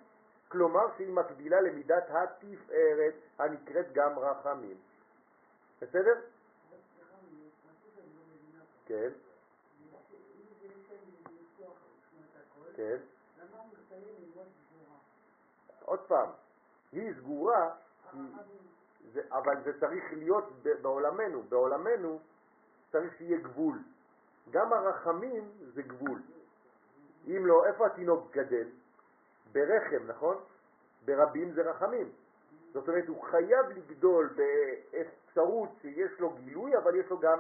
כלומר שהיא מקבילה למידת התפארת הנקראת גם רחמים. בסדר? כן, כן. עוד פעם, היא סגורה, זה, אבל זה צריך להיות בעולמנו. בעולמנו צריך שיהיה גבול. גם הרחמים זה גבול. אם לא, איפה התינוק גדל? ברחם, נכון? ברבים זה רחמים. זאת אומרת, הוא חייב לגדול באפשרות שיש לו גילוי, אבל יש לו גם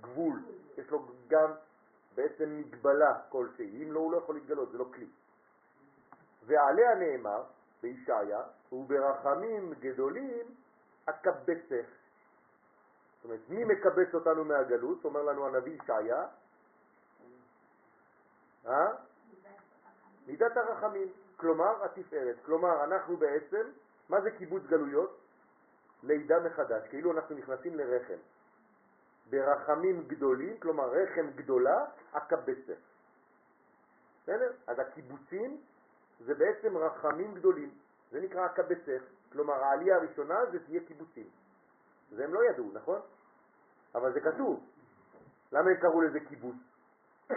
גבול, יש לו גם בעצם מגבלה כלשהי, אם לא, הוא לא יכול להתגלות, זה לא כלי. ועליה נאמר, בישעיה, וברחמים גדולים אקבצך. זאת אומרת, מי מקבץ אותנו מהגלות? אומר לנו הנביא ישעיה, אה? מידת הרחמים, כלומר התפארת. כלומר, אנחנו בעצם, מה זה קיבוץ גלויות? לידה מחדש, כאילו אנחנו נכנסים לרחם. ברחמים גדולים, כלומר רחם גדולה, הקבצת. בסדר? אז הקיבוצים זה בעצם רחמים גדולים, זה נקרא הקבצך, כלומר העלייה הראשונה זה תהיה קיבוצים. זה הם לא ידעו, נכון? אבל זה כתוב. למה הם קראו לזה קיבוץ?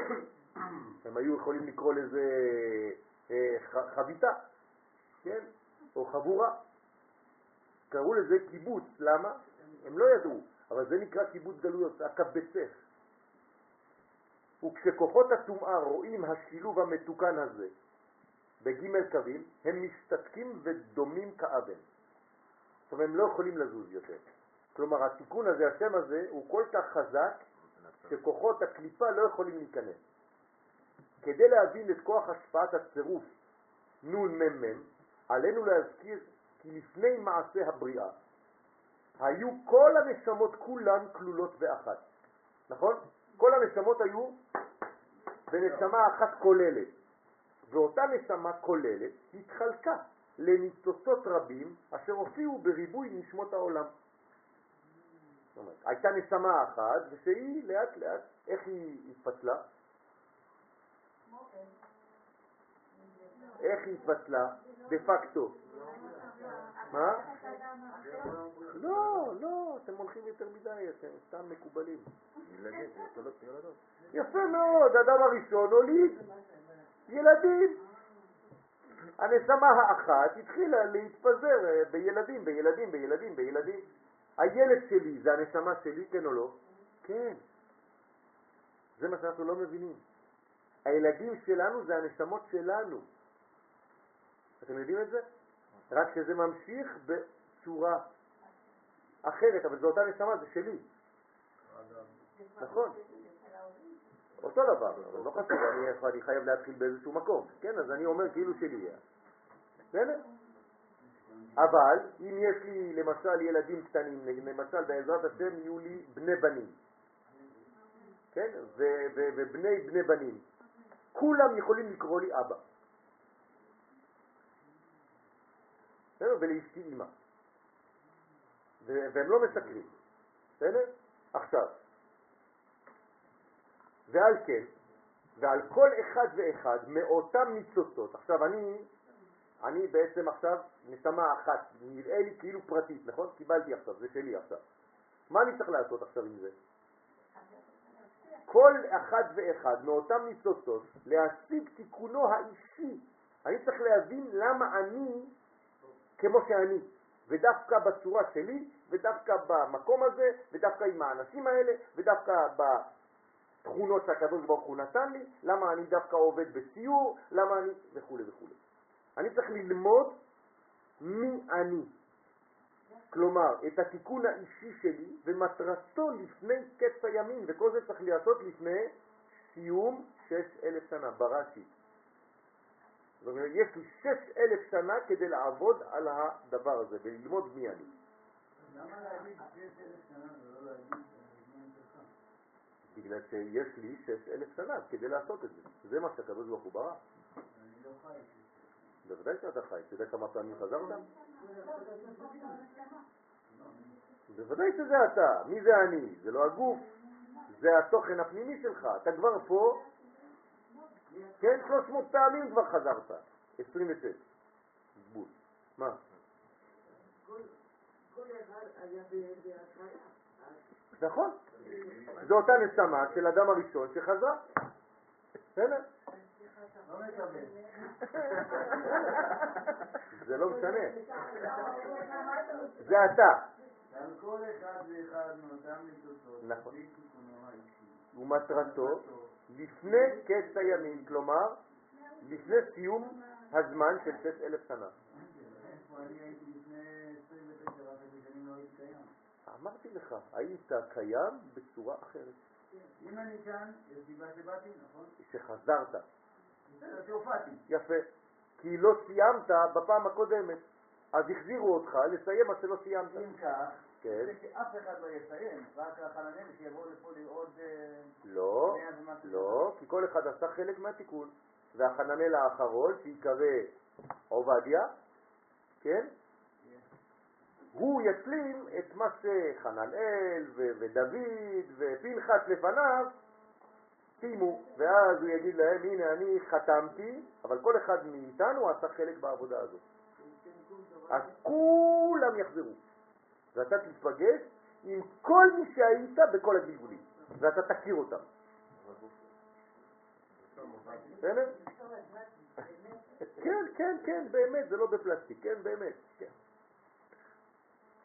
הם היו יכולים לקרוא לזה אה, חביתה, כן? או חבורה. קראו לזה קיבוץ, למה? הם לא ידעו, אבל זה נקרא קיבוץ גלויות, הקבצך. וכשכוחות הטומאה רואים השילוב המתוקן הזה בג' קווים, הם משתתקים ודומים כאבן. זאת אומרת, הם לא יכולים לזוז יותר. כלומר, התיקון הזה, השם הזה, הוא כל כך חזק, שכוחות הקליפה לא יכולים להיכנס. כדי להבין את כוח השפעת הצירוף נ"מ, עלינו להזכיר כי לפני מעשה הבריאה היו כל הנשמות כולן כלולות באחת. נכון? כל הנשמות היו בנשמה אחת כוללת. ואותה נשמה כוללת התחלקה לניצוצות רבים אשר הופיעו בריבוי נשמות העולם. הייתה נשמה אחת ושהיא לאט לאט, איך היא התפצלה? איך היא התפצלה? דה פקטו. מה? לא, לא, אתם הולכים יותר מדי, אתם סתם מקובלים. יפה מאוד, האדם הראשון הוליד ילדים. הנשמה האחת התחילה להתפזר אה, בילדים, בילדים, בילדים, בילדים. הילד שלי זה הנשמה שלי, כן או לא? כן. זה מה שאנחנו לא מבינים. הילדים שלנו זה הנשמות שלנו. אתם יודעים את זה? רק שזה ממשיך בצורה אחרת, אבל זו אותה נשמה, זה שלי. נכון. אותו דבר, אבל לא חשוב, אני, חייב להתחיל באיזשהו מקום. כן, אז אני אומר כאילו שלי. בסדר? אבל אם יש לי למשל ילדים קטנים, למשל בעזרת השם יהיו לי בני בנים, כן? ובני בני בנים, כולם יכולים לקרוא לי אבא. ולאשתי אימא. והם לא משקרים. בסדר? עכשיו, ועל כן, ועל כל אחד ואחד מאותם ניצוצות, עכשיו אני, אני בעצם עכשיו נשמה אחת, נראה לי כאילו פרטית, נכון? קיבלתי עכשיו, זה שלי עכשיו. מה אני צריך לעשות עכשיו עם זה? כל אחד ואחד מאותם ניצוצות להשיג תיקונו האישי. אני צריך להבין למה אני כמו שאני, ודווקא בצורה שלי, ודווקא במקום הזה, ודווקא עם האנשים האלה, ודווקא בתכונות שהקדוש ברוך הוא נתן לי, למה אני דווקא עובד בסיור, למה אני, וכו' וכו'. אני צריך ללמוד מי אני. כלומר, את התיקון האישי שלי ומטרתו לפני קץ הימים, וכל זה צריך לעשות לפני סיום שש אלף שנה, ברש"י. זאת אומרת, יש לי שש אלף שנה כדי לעבוד על הדבר הזה וללמוד מי אני. למה להגיד שש אלף שנה ולא להגיד בגלל שיש לי שש אלף שנה כדי לעשות את זה. זה מה שהקדוש ברוך הוא ברא. אני לא חי. בוודאי שאתה חי. אתה יודע כמה פעמים חזרת? בוודאי שזה אתה. מי זה אני? זה לא הגוף. זה התוכן הפנימי שלך. אתה כבר פה כן, 300 פעמים כבר חזרת. 26. בול. מה? נכון. זו אותה נשמה של אדם הראשון שחזר. בסדר? זה לא משנה. זה אתה. נכון. ומטרתו לפני קץ הימים, כלומר לפני סיום הזמן של שש אלף שנה. איפה אני הייתי לפני 29 וחצי שנים הייתי קיים. אמרתי לך, היית קיים בצורה אחרת. אם אני כאן, יש סיבה שבאתי, נכון? שחזרת. יפה. כי לא סיימת בפעם הקודמת. אז החזירו אותך לסיים מה שלא סיימת. אם כך, כן. זה שאף אחד לא יסיים, רק החננאל שיבואו לפה לראות... אה, לא. לא, כי כל אחד עשה חלק מהתיקון. והחננאל האחרון, שיקרא עובדיה, כן? הוא ישלים את מה שחננאל ודוד ופנחס לפניו סיימו, ואז הוא יגיד להם, הנה אני חתמתי, אבל כל אחד מאיתנו עשה חלק בעבודה הזאת. אז כולם יחזרו, ואתה תתפגש עם כל מי שהיית בכל הגלגולים, ואתה תכיר אותם. כן, כן, כן, באמת, זה לא בפלסטיק, כן, באמת, כן.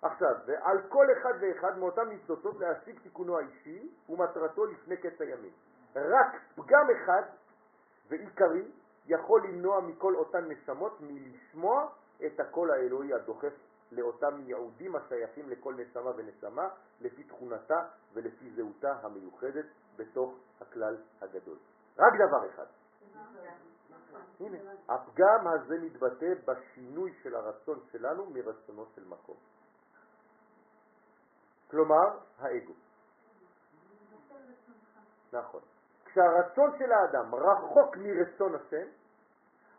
עכשיו, ועל כל אחד ואחד מאותם ניצוצות להשיג תיקונו האישי ומטרתו לפני קץ הימים. רק פגם אחד ועיקרי יכול למנוע מכל אותן נשמות מלשמוע את הקול האלוהי הדוחף לאותם יהודים השייכים לכל נשמה ונשמה לפי תכונתה ולפי זהותה המיוחדת בתוך הכלל הגדול. רק דבר אחד. הנה, הפגם הזה מתבטא בשינוי של הרצון שלנו מרצונו של מקום. כלומר, האגו. נכון. כשהרצון של האדם רחוק מרצון השם,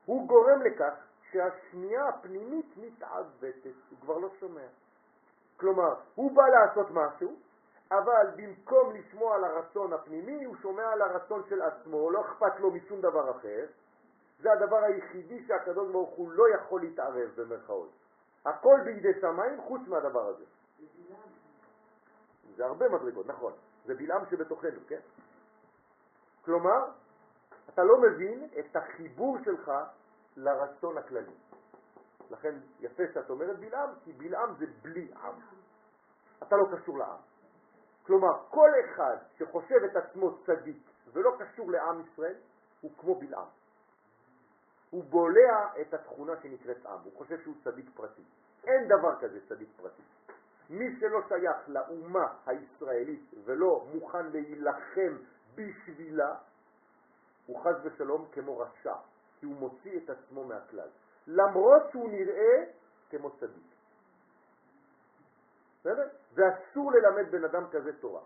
הוא גורם לכך שהשמיעה הפנימית מתעוותת, הוא כבר לא שומע. כלומר, הוא בא לעשות משהו, אבל במקום לשמוע על הרצון הפנימי, הוא שומע על הרצון של עצמו, לא אכפת לו משום דבר אחר. זה הדבר היחידי שהקדוש ברוך הוא לא יכול להתערב במרכאות. הכל בידי שמיים חוץ מהדבר הזה. זה הרבה מדרגות, נכון. זה בלעם שבתוכנו, כן? כלומר, אתה לא מבין את החיבור שלך לרצון הכללי. לכן יפה שאת אומרת בלעם, כי בלעם זה בלי עם. אתה לא קשור לעם. כלומר, כל אחד שחושב את עצמו צדיק ולא קשור לעם ישראל, הוא כמו בלעם. הוא בולע את התכונה שנקראת עם, הוא חושב שהוא צדיק פרטי. אין דבר כזה צדיק פרטי. מי שלא שייך לאומה הישראלית ולא מוכן להילחם בשבילה, הוא חז ושלום כמו רשע, כי הוא מוציא את עצמו מהכלל, למרות שהוא נראה כמו צדיק. בסדר? ואסור ללמד בן אדם כזה תורה.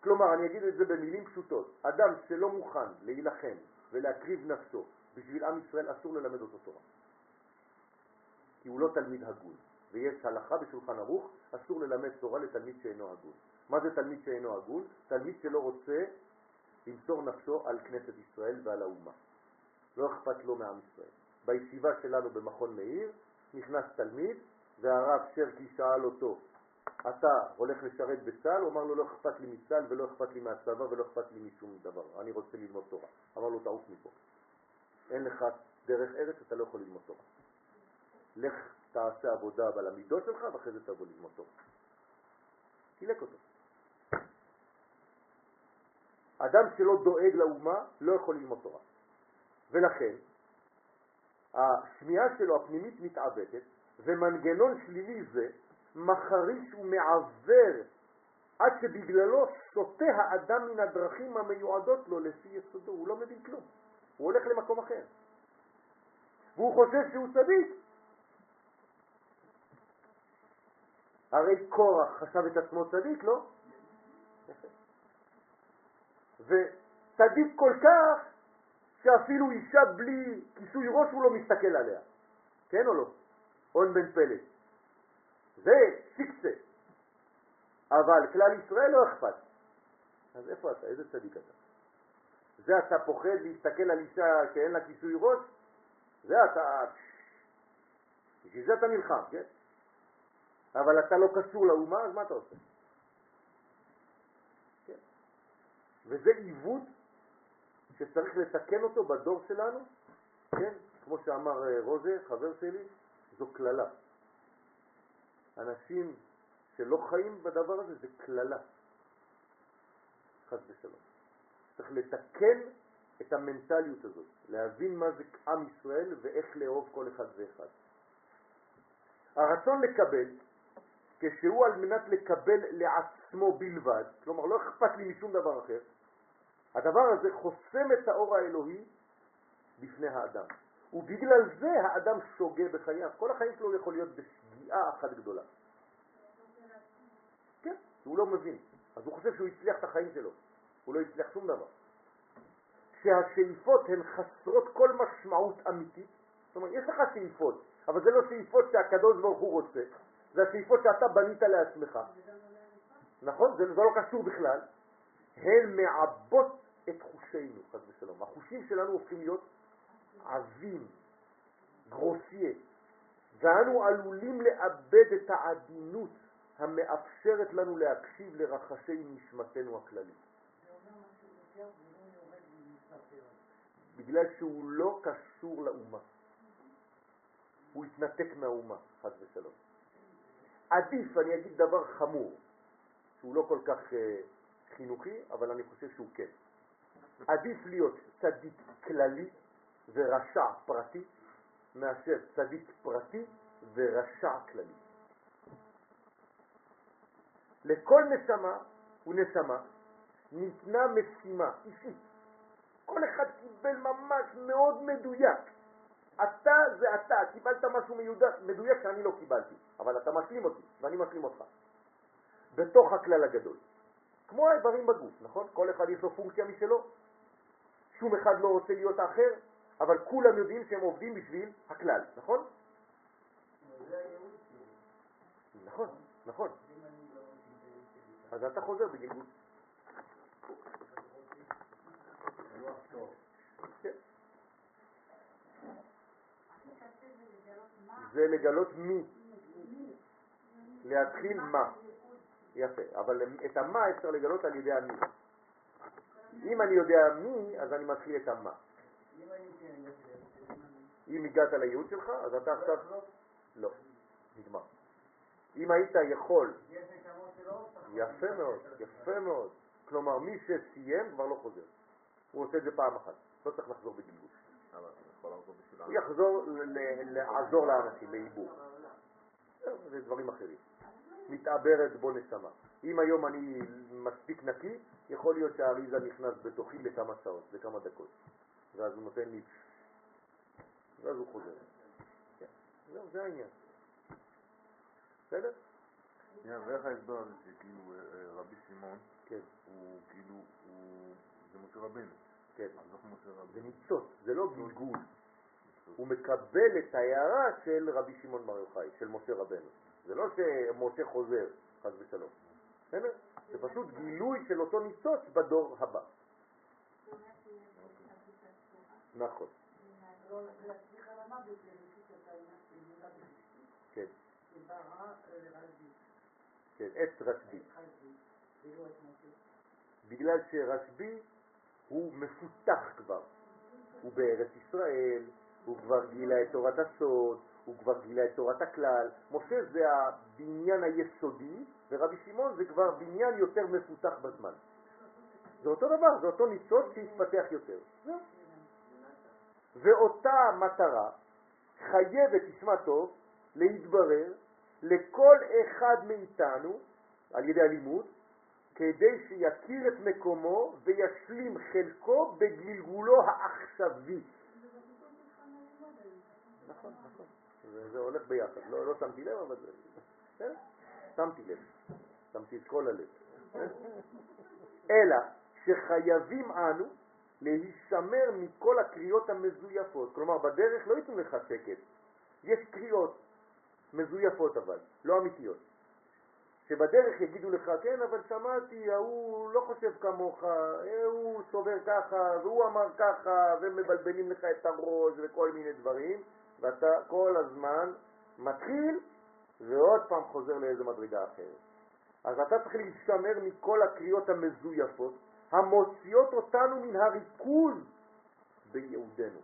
כלומר, אני אגיד את זה במילים פשוטות, אדם שלא מוכן להילחם ולהקריב נפשו בשביל עם ישראל, אסור ללמד אותו תורה. כי הוא לא תלמיד הגון. ויש הלכה בשולחן ערוך, אסור ללמד תורה לתלמיד שאינו הגון. מה זה תלמיד שאינו הגון? תלמיד שלא רוצה למסור נפשו על כנסת ישראל ועל האומה. לא אכפת לו מעם ישראל. בישיבה שלנו במכון מאיר נכנס תלמיד והרב שרקי שאל אותו, אתה הולך לשרת בצה"ל? הוא אמר לו, לא אכפת לי מצה"ל ולא אכפת לי מהצבא ולא אכפת לי משום דבר, אני רוצה ללמוד תורה. אמר לו, תעוף מפה. אין לך דרך ארץ, אתה לא יכול ללמוד תורה. לך תעשה עבודה על המידות שלך ואחרי זה תבוא ללמוד תורה. קילק אותו. אדם שלא דואג לאומה לא יכול ללמוד תורה. ולכן, השמיעה שלו הפנימית מתעוותת, ומנגנון שלילי זה מחריש ומעוור עד שבגללו סוטה האדם מן הדרכים המיועדות לו לפי יסודו, הוא לא מבין כלום, הוא הולך למקום אחר. והוא חושב שהוא צדיק. הרי קורח חשב את עצמו צדיק, לא? וצדיק כל כך שאפילו אישה בלי כיסוי ראש הוא לא מסתכל עליה. כן או לא? און בן פלט. זה שיקצה. אבל כלל ישראל לא אכפת. אז איפה אתה? איזה צדיק אתה? זה אתה פוחד להסתכל על אישה שאין לה כיסוי ראש? זה אתה... בשביל זה אתה נלחם, כן? אבל אתה לא קשור לאומה, אז מה אתה עושה? כן. וזה עיוות שצריך לתקן אותו בדור שלנו, כן? כמו שאמר אה, רוזה, חבר שלי, זו כללה. אנשים שלא חיים בדבר הזה זה כללה. חס ושלום. צריך לתקן את המנטליות הזאת, להבין מה זה עם ישראל ואיך לאהוב כל אחד ואחד. הרצון לקבל, כשהוא על מנת לקבל לעצמו בלבד, כלומר לא אכפת לי משום דבר אחר, הדבר הזה חוסם את האור האלוהי בפני האדם. ובגלל זה האדם שוגה בחייו. כל החיים שלו יכול להיות בשגיאה אחת גדולה. כן, הוא לא מבין. אז הוא חושב שהוא הצליח את החיים שלו. הוא לא הצליח שום דבר. כשהשאיפות הן חסרות כל משמעות אמיתית, זאת אומרת, יש לך שאיפות, אבל זה לא שאיפות שהקדוש ברוך הוא רוצה, זה השאיפות שאתה בנית לעצמך. נכון? זה לא קשור בכלל. הן מעבות את חושינו, חס ושלום. החושים שלנו הופכים להיות עבים, גרוסיה, ואנו עלולים לאבד את העדינות המאפשרת לנו להקשיב לרחשי נשמתנו הכללית. בגלל שהוא לא קשור לאומה. הוא התנתק מהאומה, חס ושלום. עדיף, אני אגיד דבר חמור, שהוא לא כל כך uh, חינוכי, אבל אני חושב שהוא כן. עדיף להיות צדיק כללי ורשע פרטי, מאשר צדיק פרטי ורשע כללי. לכל נשמה ונשמה ניתנה משימה אישית. כל אחד קיבל ממש מאוד מדויק. אתה זה אתה, קיבלת משהו מיודע, מדויק שאני לא קיבלתי, אבל אתה משלים אותי ואני משלים אותך. בתוך הכלל הגדול. כמו האיברים בגוף, נכון? כל אחד יש לו פונקציה משלו. שום אחד לא רוצה להיות האחר, אבל כולם יודעים שהם עובדים בשביל הכלל, נכון? נכון, נכון. אז אתה חוזר בגלגול. זה לגלות מי. להתחיל מה. יפה, אבל את המה אפשר לגלות על ידי המי. אם אני יודע מי, אז אני מתחיל את המה. אם הגעת לייעוד שלך, אז אתה עכשיו... לא, נגמר. אם היית יכול... יפה מאוד, יפה מאוד. כלומר, מי שסיים כבר לא חוזר. הוא עושה את זה פעם אחת, לא צריך לחזור בגלגול. הוא יחזור לעזור לאנשים, לעיבור. זה דברים אחרים. מתעברת בו נשמה. אם היום אני מספיק נקי, יכול להיות שהאריזה נכנס בתוכי לכמה שעות, לכמה דקות. ואז הוא נותן לי, ואז הוא חוזר. כן. זהו, זה העניין. בסדר? ואיך ההסבר הזה שכאילו אה, אה, רבי שמעון, כן. הוא כאילו, זה משה רבנו. כן. זה? ניצוץ, זה לא גלגול. הוא מקבל את ההערה של רבי שמעון בר יוחאי, של משה רבנו. זה לא שמשה חוזר, חס ושלום. זה פשוט גילוי של אותו ניצוץ בדור הבא. נכון, כן, כן, את רשב"י. בגלל שרשב"י הוא מפותח כבר. הוא בארץ ישראל, הוא כבר גילה את תורת הסוד, הוא כבר גילה את תורת הכלל. משה זה הבניין היסודי, ורבי שמעון זה כבר בניין יותר מפותח בזמן. זה אותו דבר, זה אותו ניצוץ שהתפתח יותר. ואותה מטרה חייבת, תשמע טוב, להתברר לכל אחד מאיתנו על ידי הלימוד, כדי שיכיר את מקומו וישלים חלקו בגלגולו העכשווי. נכון, נכון. זה, הולך ביחד. לא, לא שמתי לב, אבל זה... שמתי לב. שמתי את כל הלב. אלא שחייבים אנו להישמר מכל הקריאות המזויפות. כלומר, בדרך לא ייתנו לך שקט. יש קריאות מזויפות אבל, לא אמיתיות. שבדרך יגידו לך, כן, אבל שמעתי, ההוא לא חושב כמוך, הוא סובר ככה, והוא אמר ככה, ומבלבלים לך את הראש וכל מיני דברים, ואתה כל הזמן מתחיל ועוד פעם חוזר לאיזה מדרגה אחרת. אז אתה צריך להשתמר מכל הקריאות המזויפות, המוציאות אותנו מן הריכוז בייעודנו.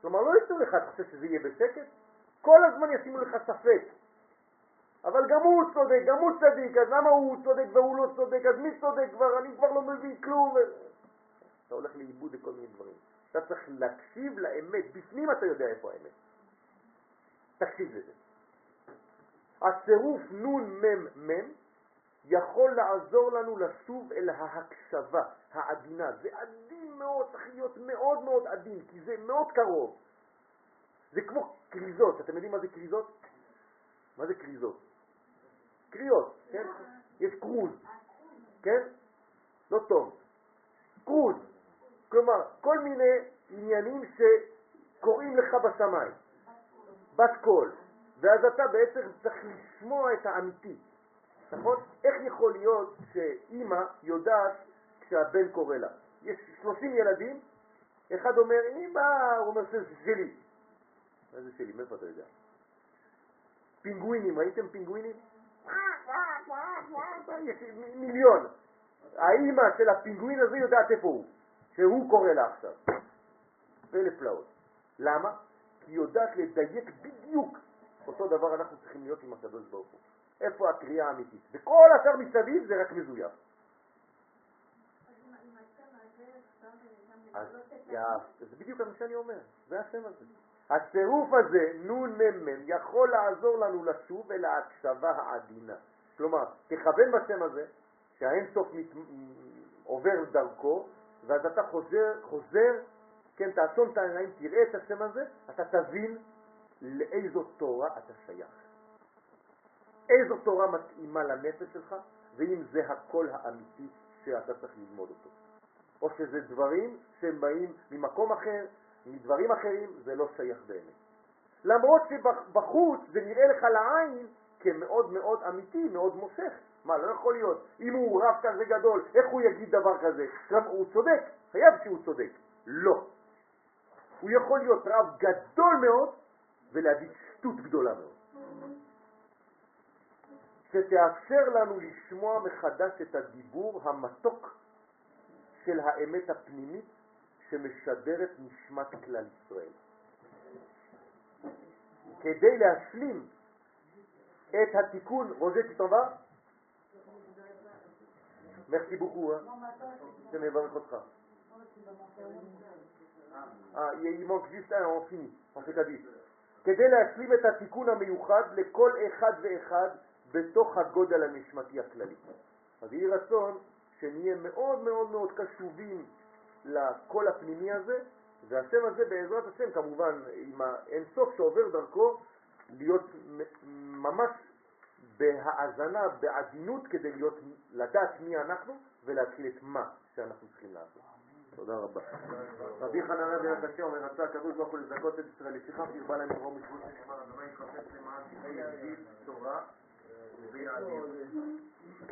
כלומר, לא ייתנו לך, אתה חושב שזה יהיה בשקט? כל הזמן ישימו לך ספק. אבל גם הוא צודק, גם הוא צדיק, אז למה הוא צודק והוא לא צודק, אז מי צודק כבר, אני כבר לא מבין כלום. אתה הולך לאיבוד לכל מיני דברים. אתה צריך להקשיב לאמת, בפנים אתה יודע איפה האמת. תקשיב לזה. הצירוף מם יכול לעזור לנו לשוב אל ההקשבה העדינה. זה עדין מאוד, צריך להיות מאוד מאוד עדין, כי זה מאוד קרוב. זה כמו קריזות, אתם יודעים מה זה קריזות? מה זה קריזות? קריאות, כן? יש קרוז, כן? לא טוב. קרוז. כלומר, כל מיני עניינים שקוראים לך בשמיים. בת קול. ואז אתה בעצם צריך לשמוע את האמיתי. נכון? איך יכול להיות שאימא יודעת כשהבן קורא לה? יש 30 ילדים, אחד אומר, אמא, הוא אומר, זה שלי. מה זה שלי? מאיפה אתה יודע? פינגווינים, ראיתם פינגווינים? יש מיליון. האימא של הפינגווין הזה יודעת איפה הוא, שהוא קורא לה עכשיו. פלא פלאות. למה? כי היא יודעת לדייק בדיוק. אותו דבר אנחנו צריכים להיות עם הקדוש ברוך הוא. איפה הקריאה האמיתית? וכל השאר מסביב זה רק מזויף. אז זה בדיוק מה שאני אומר, זה השם הזה. הצירוף הזה, מם, יכול לעזור לנו לשוב אל ההקשבה העדינה. כלומר, תכוון בשם הזה, שהאין סוף מת... עובר דרכו, ואז אתה חוזר, חוזר, כן, תעצום את העיניים, תראה את השם הזה, אתה תבין לאיזו תורה אתה שייך. איזו תורה מתאימה לנפש שלך, ואם זה הקול האמיתי שאתה צריך ללמוד אותו. או שזה דברים שהם באים ממקום אחר, מדברים אחרים, זה לא שייך באמת. למרות שבחוץ זה נראה לך לעין כמאוד מאוד אמיתי, מאוד מושך. מה, לא יכול להיות. אם הוא רב כזה גדול, איך הוא יגיד דבר כזה? גם הוא צודק, חייב שהוא צודק. לא. הוא יכול להיות רב גדול מאוד ולהגיד שטות גדולה מאוד. שתאפשר לנו לשמוע מחדש את הדיבור המתוק של האמת הפנימית שמשדרת נשמת כלל ישראל. כדי להשלים את התיקון, רוז'ה, vas Merci beaucoup. Hein. Je מברך אותך. אה, il manque juste un, on כדי להשלים את התיקון המיוחד לכל אחד ואחד בתוך הגודל הנשמתי הכללי. אז יהי רצון שנהיה מאוד מאוד מאוד קשובים לקול הפנימי הזה, והשם הזה בעזרת השם כמובן עם האינסוף שעובר דרכו להיות ממש בהאזנה, בעדינות כדי להיות, לדעת מי אנחנו ולהתחיל את מה שאנחנו צריכים לעשות. תודה רבה. רבי חנניה בן הקשה אומר, רצה הקדוש ברוך הוא לזכות את ישראל, לפיכך הרבה להם מרום משבות שנאמר, אדוני יחפש למען תהיה ידיד תורה 做。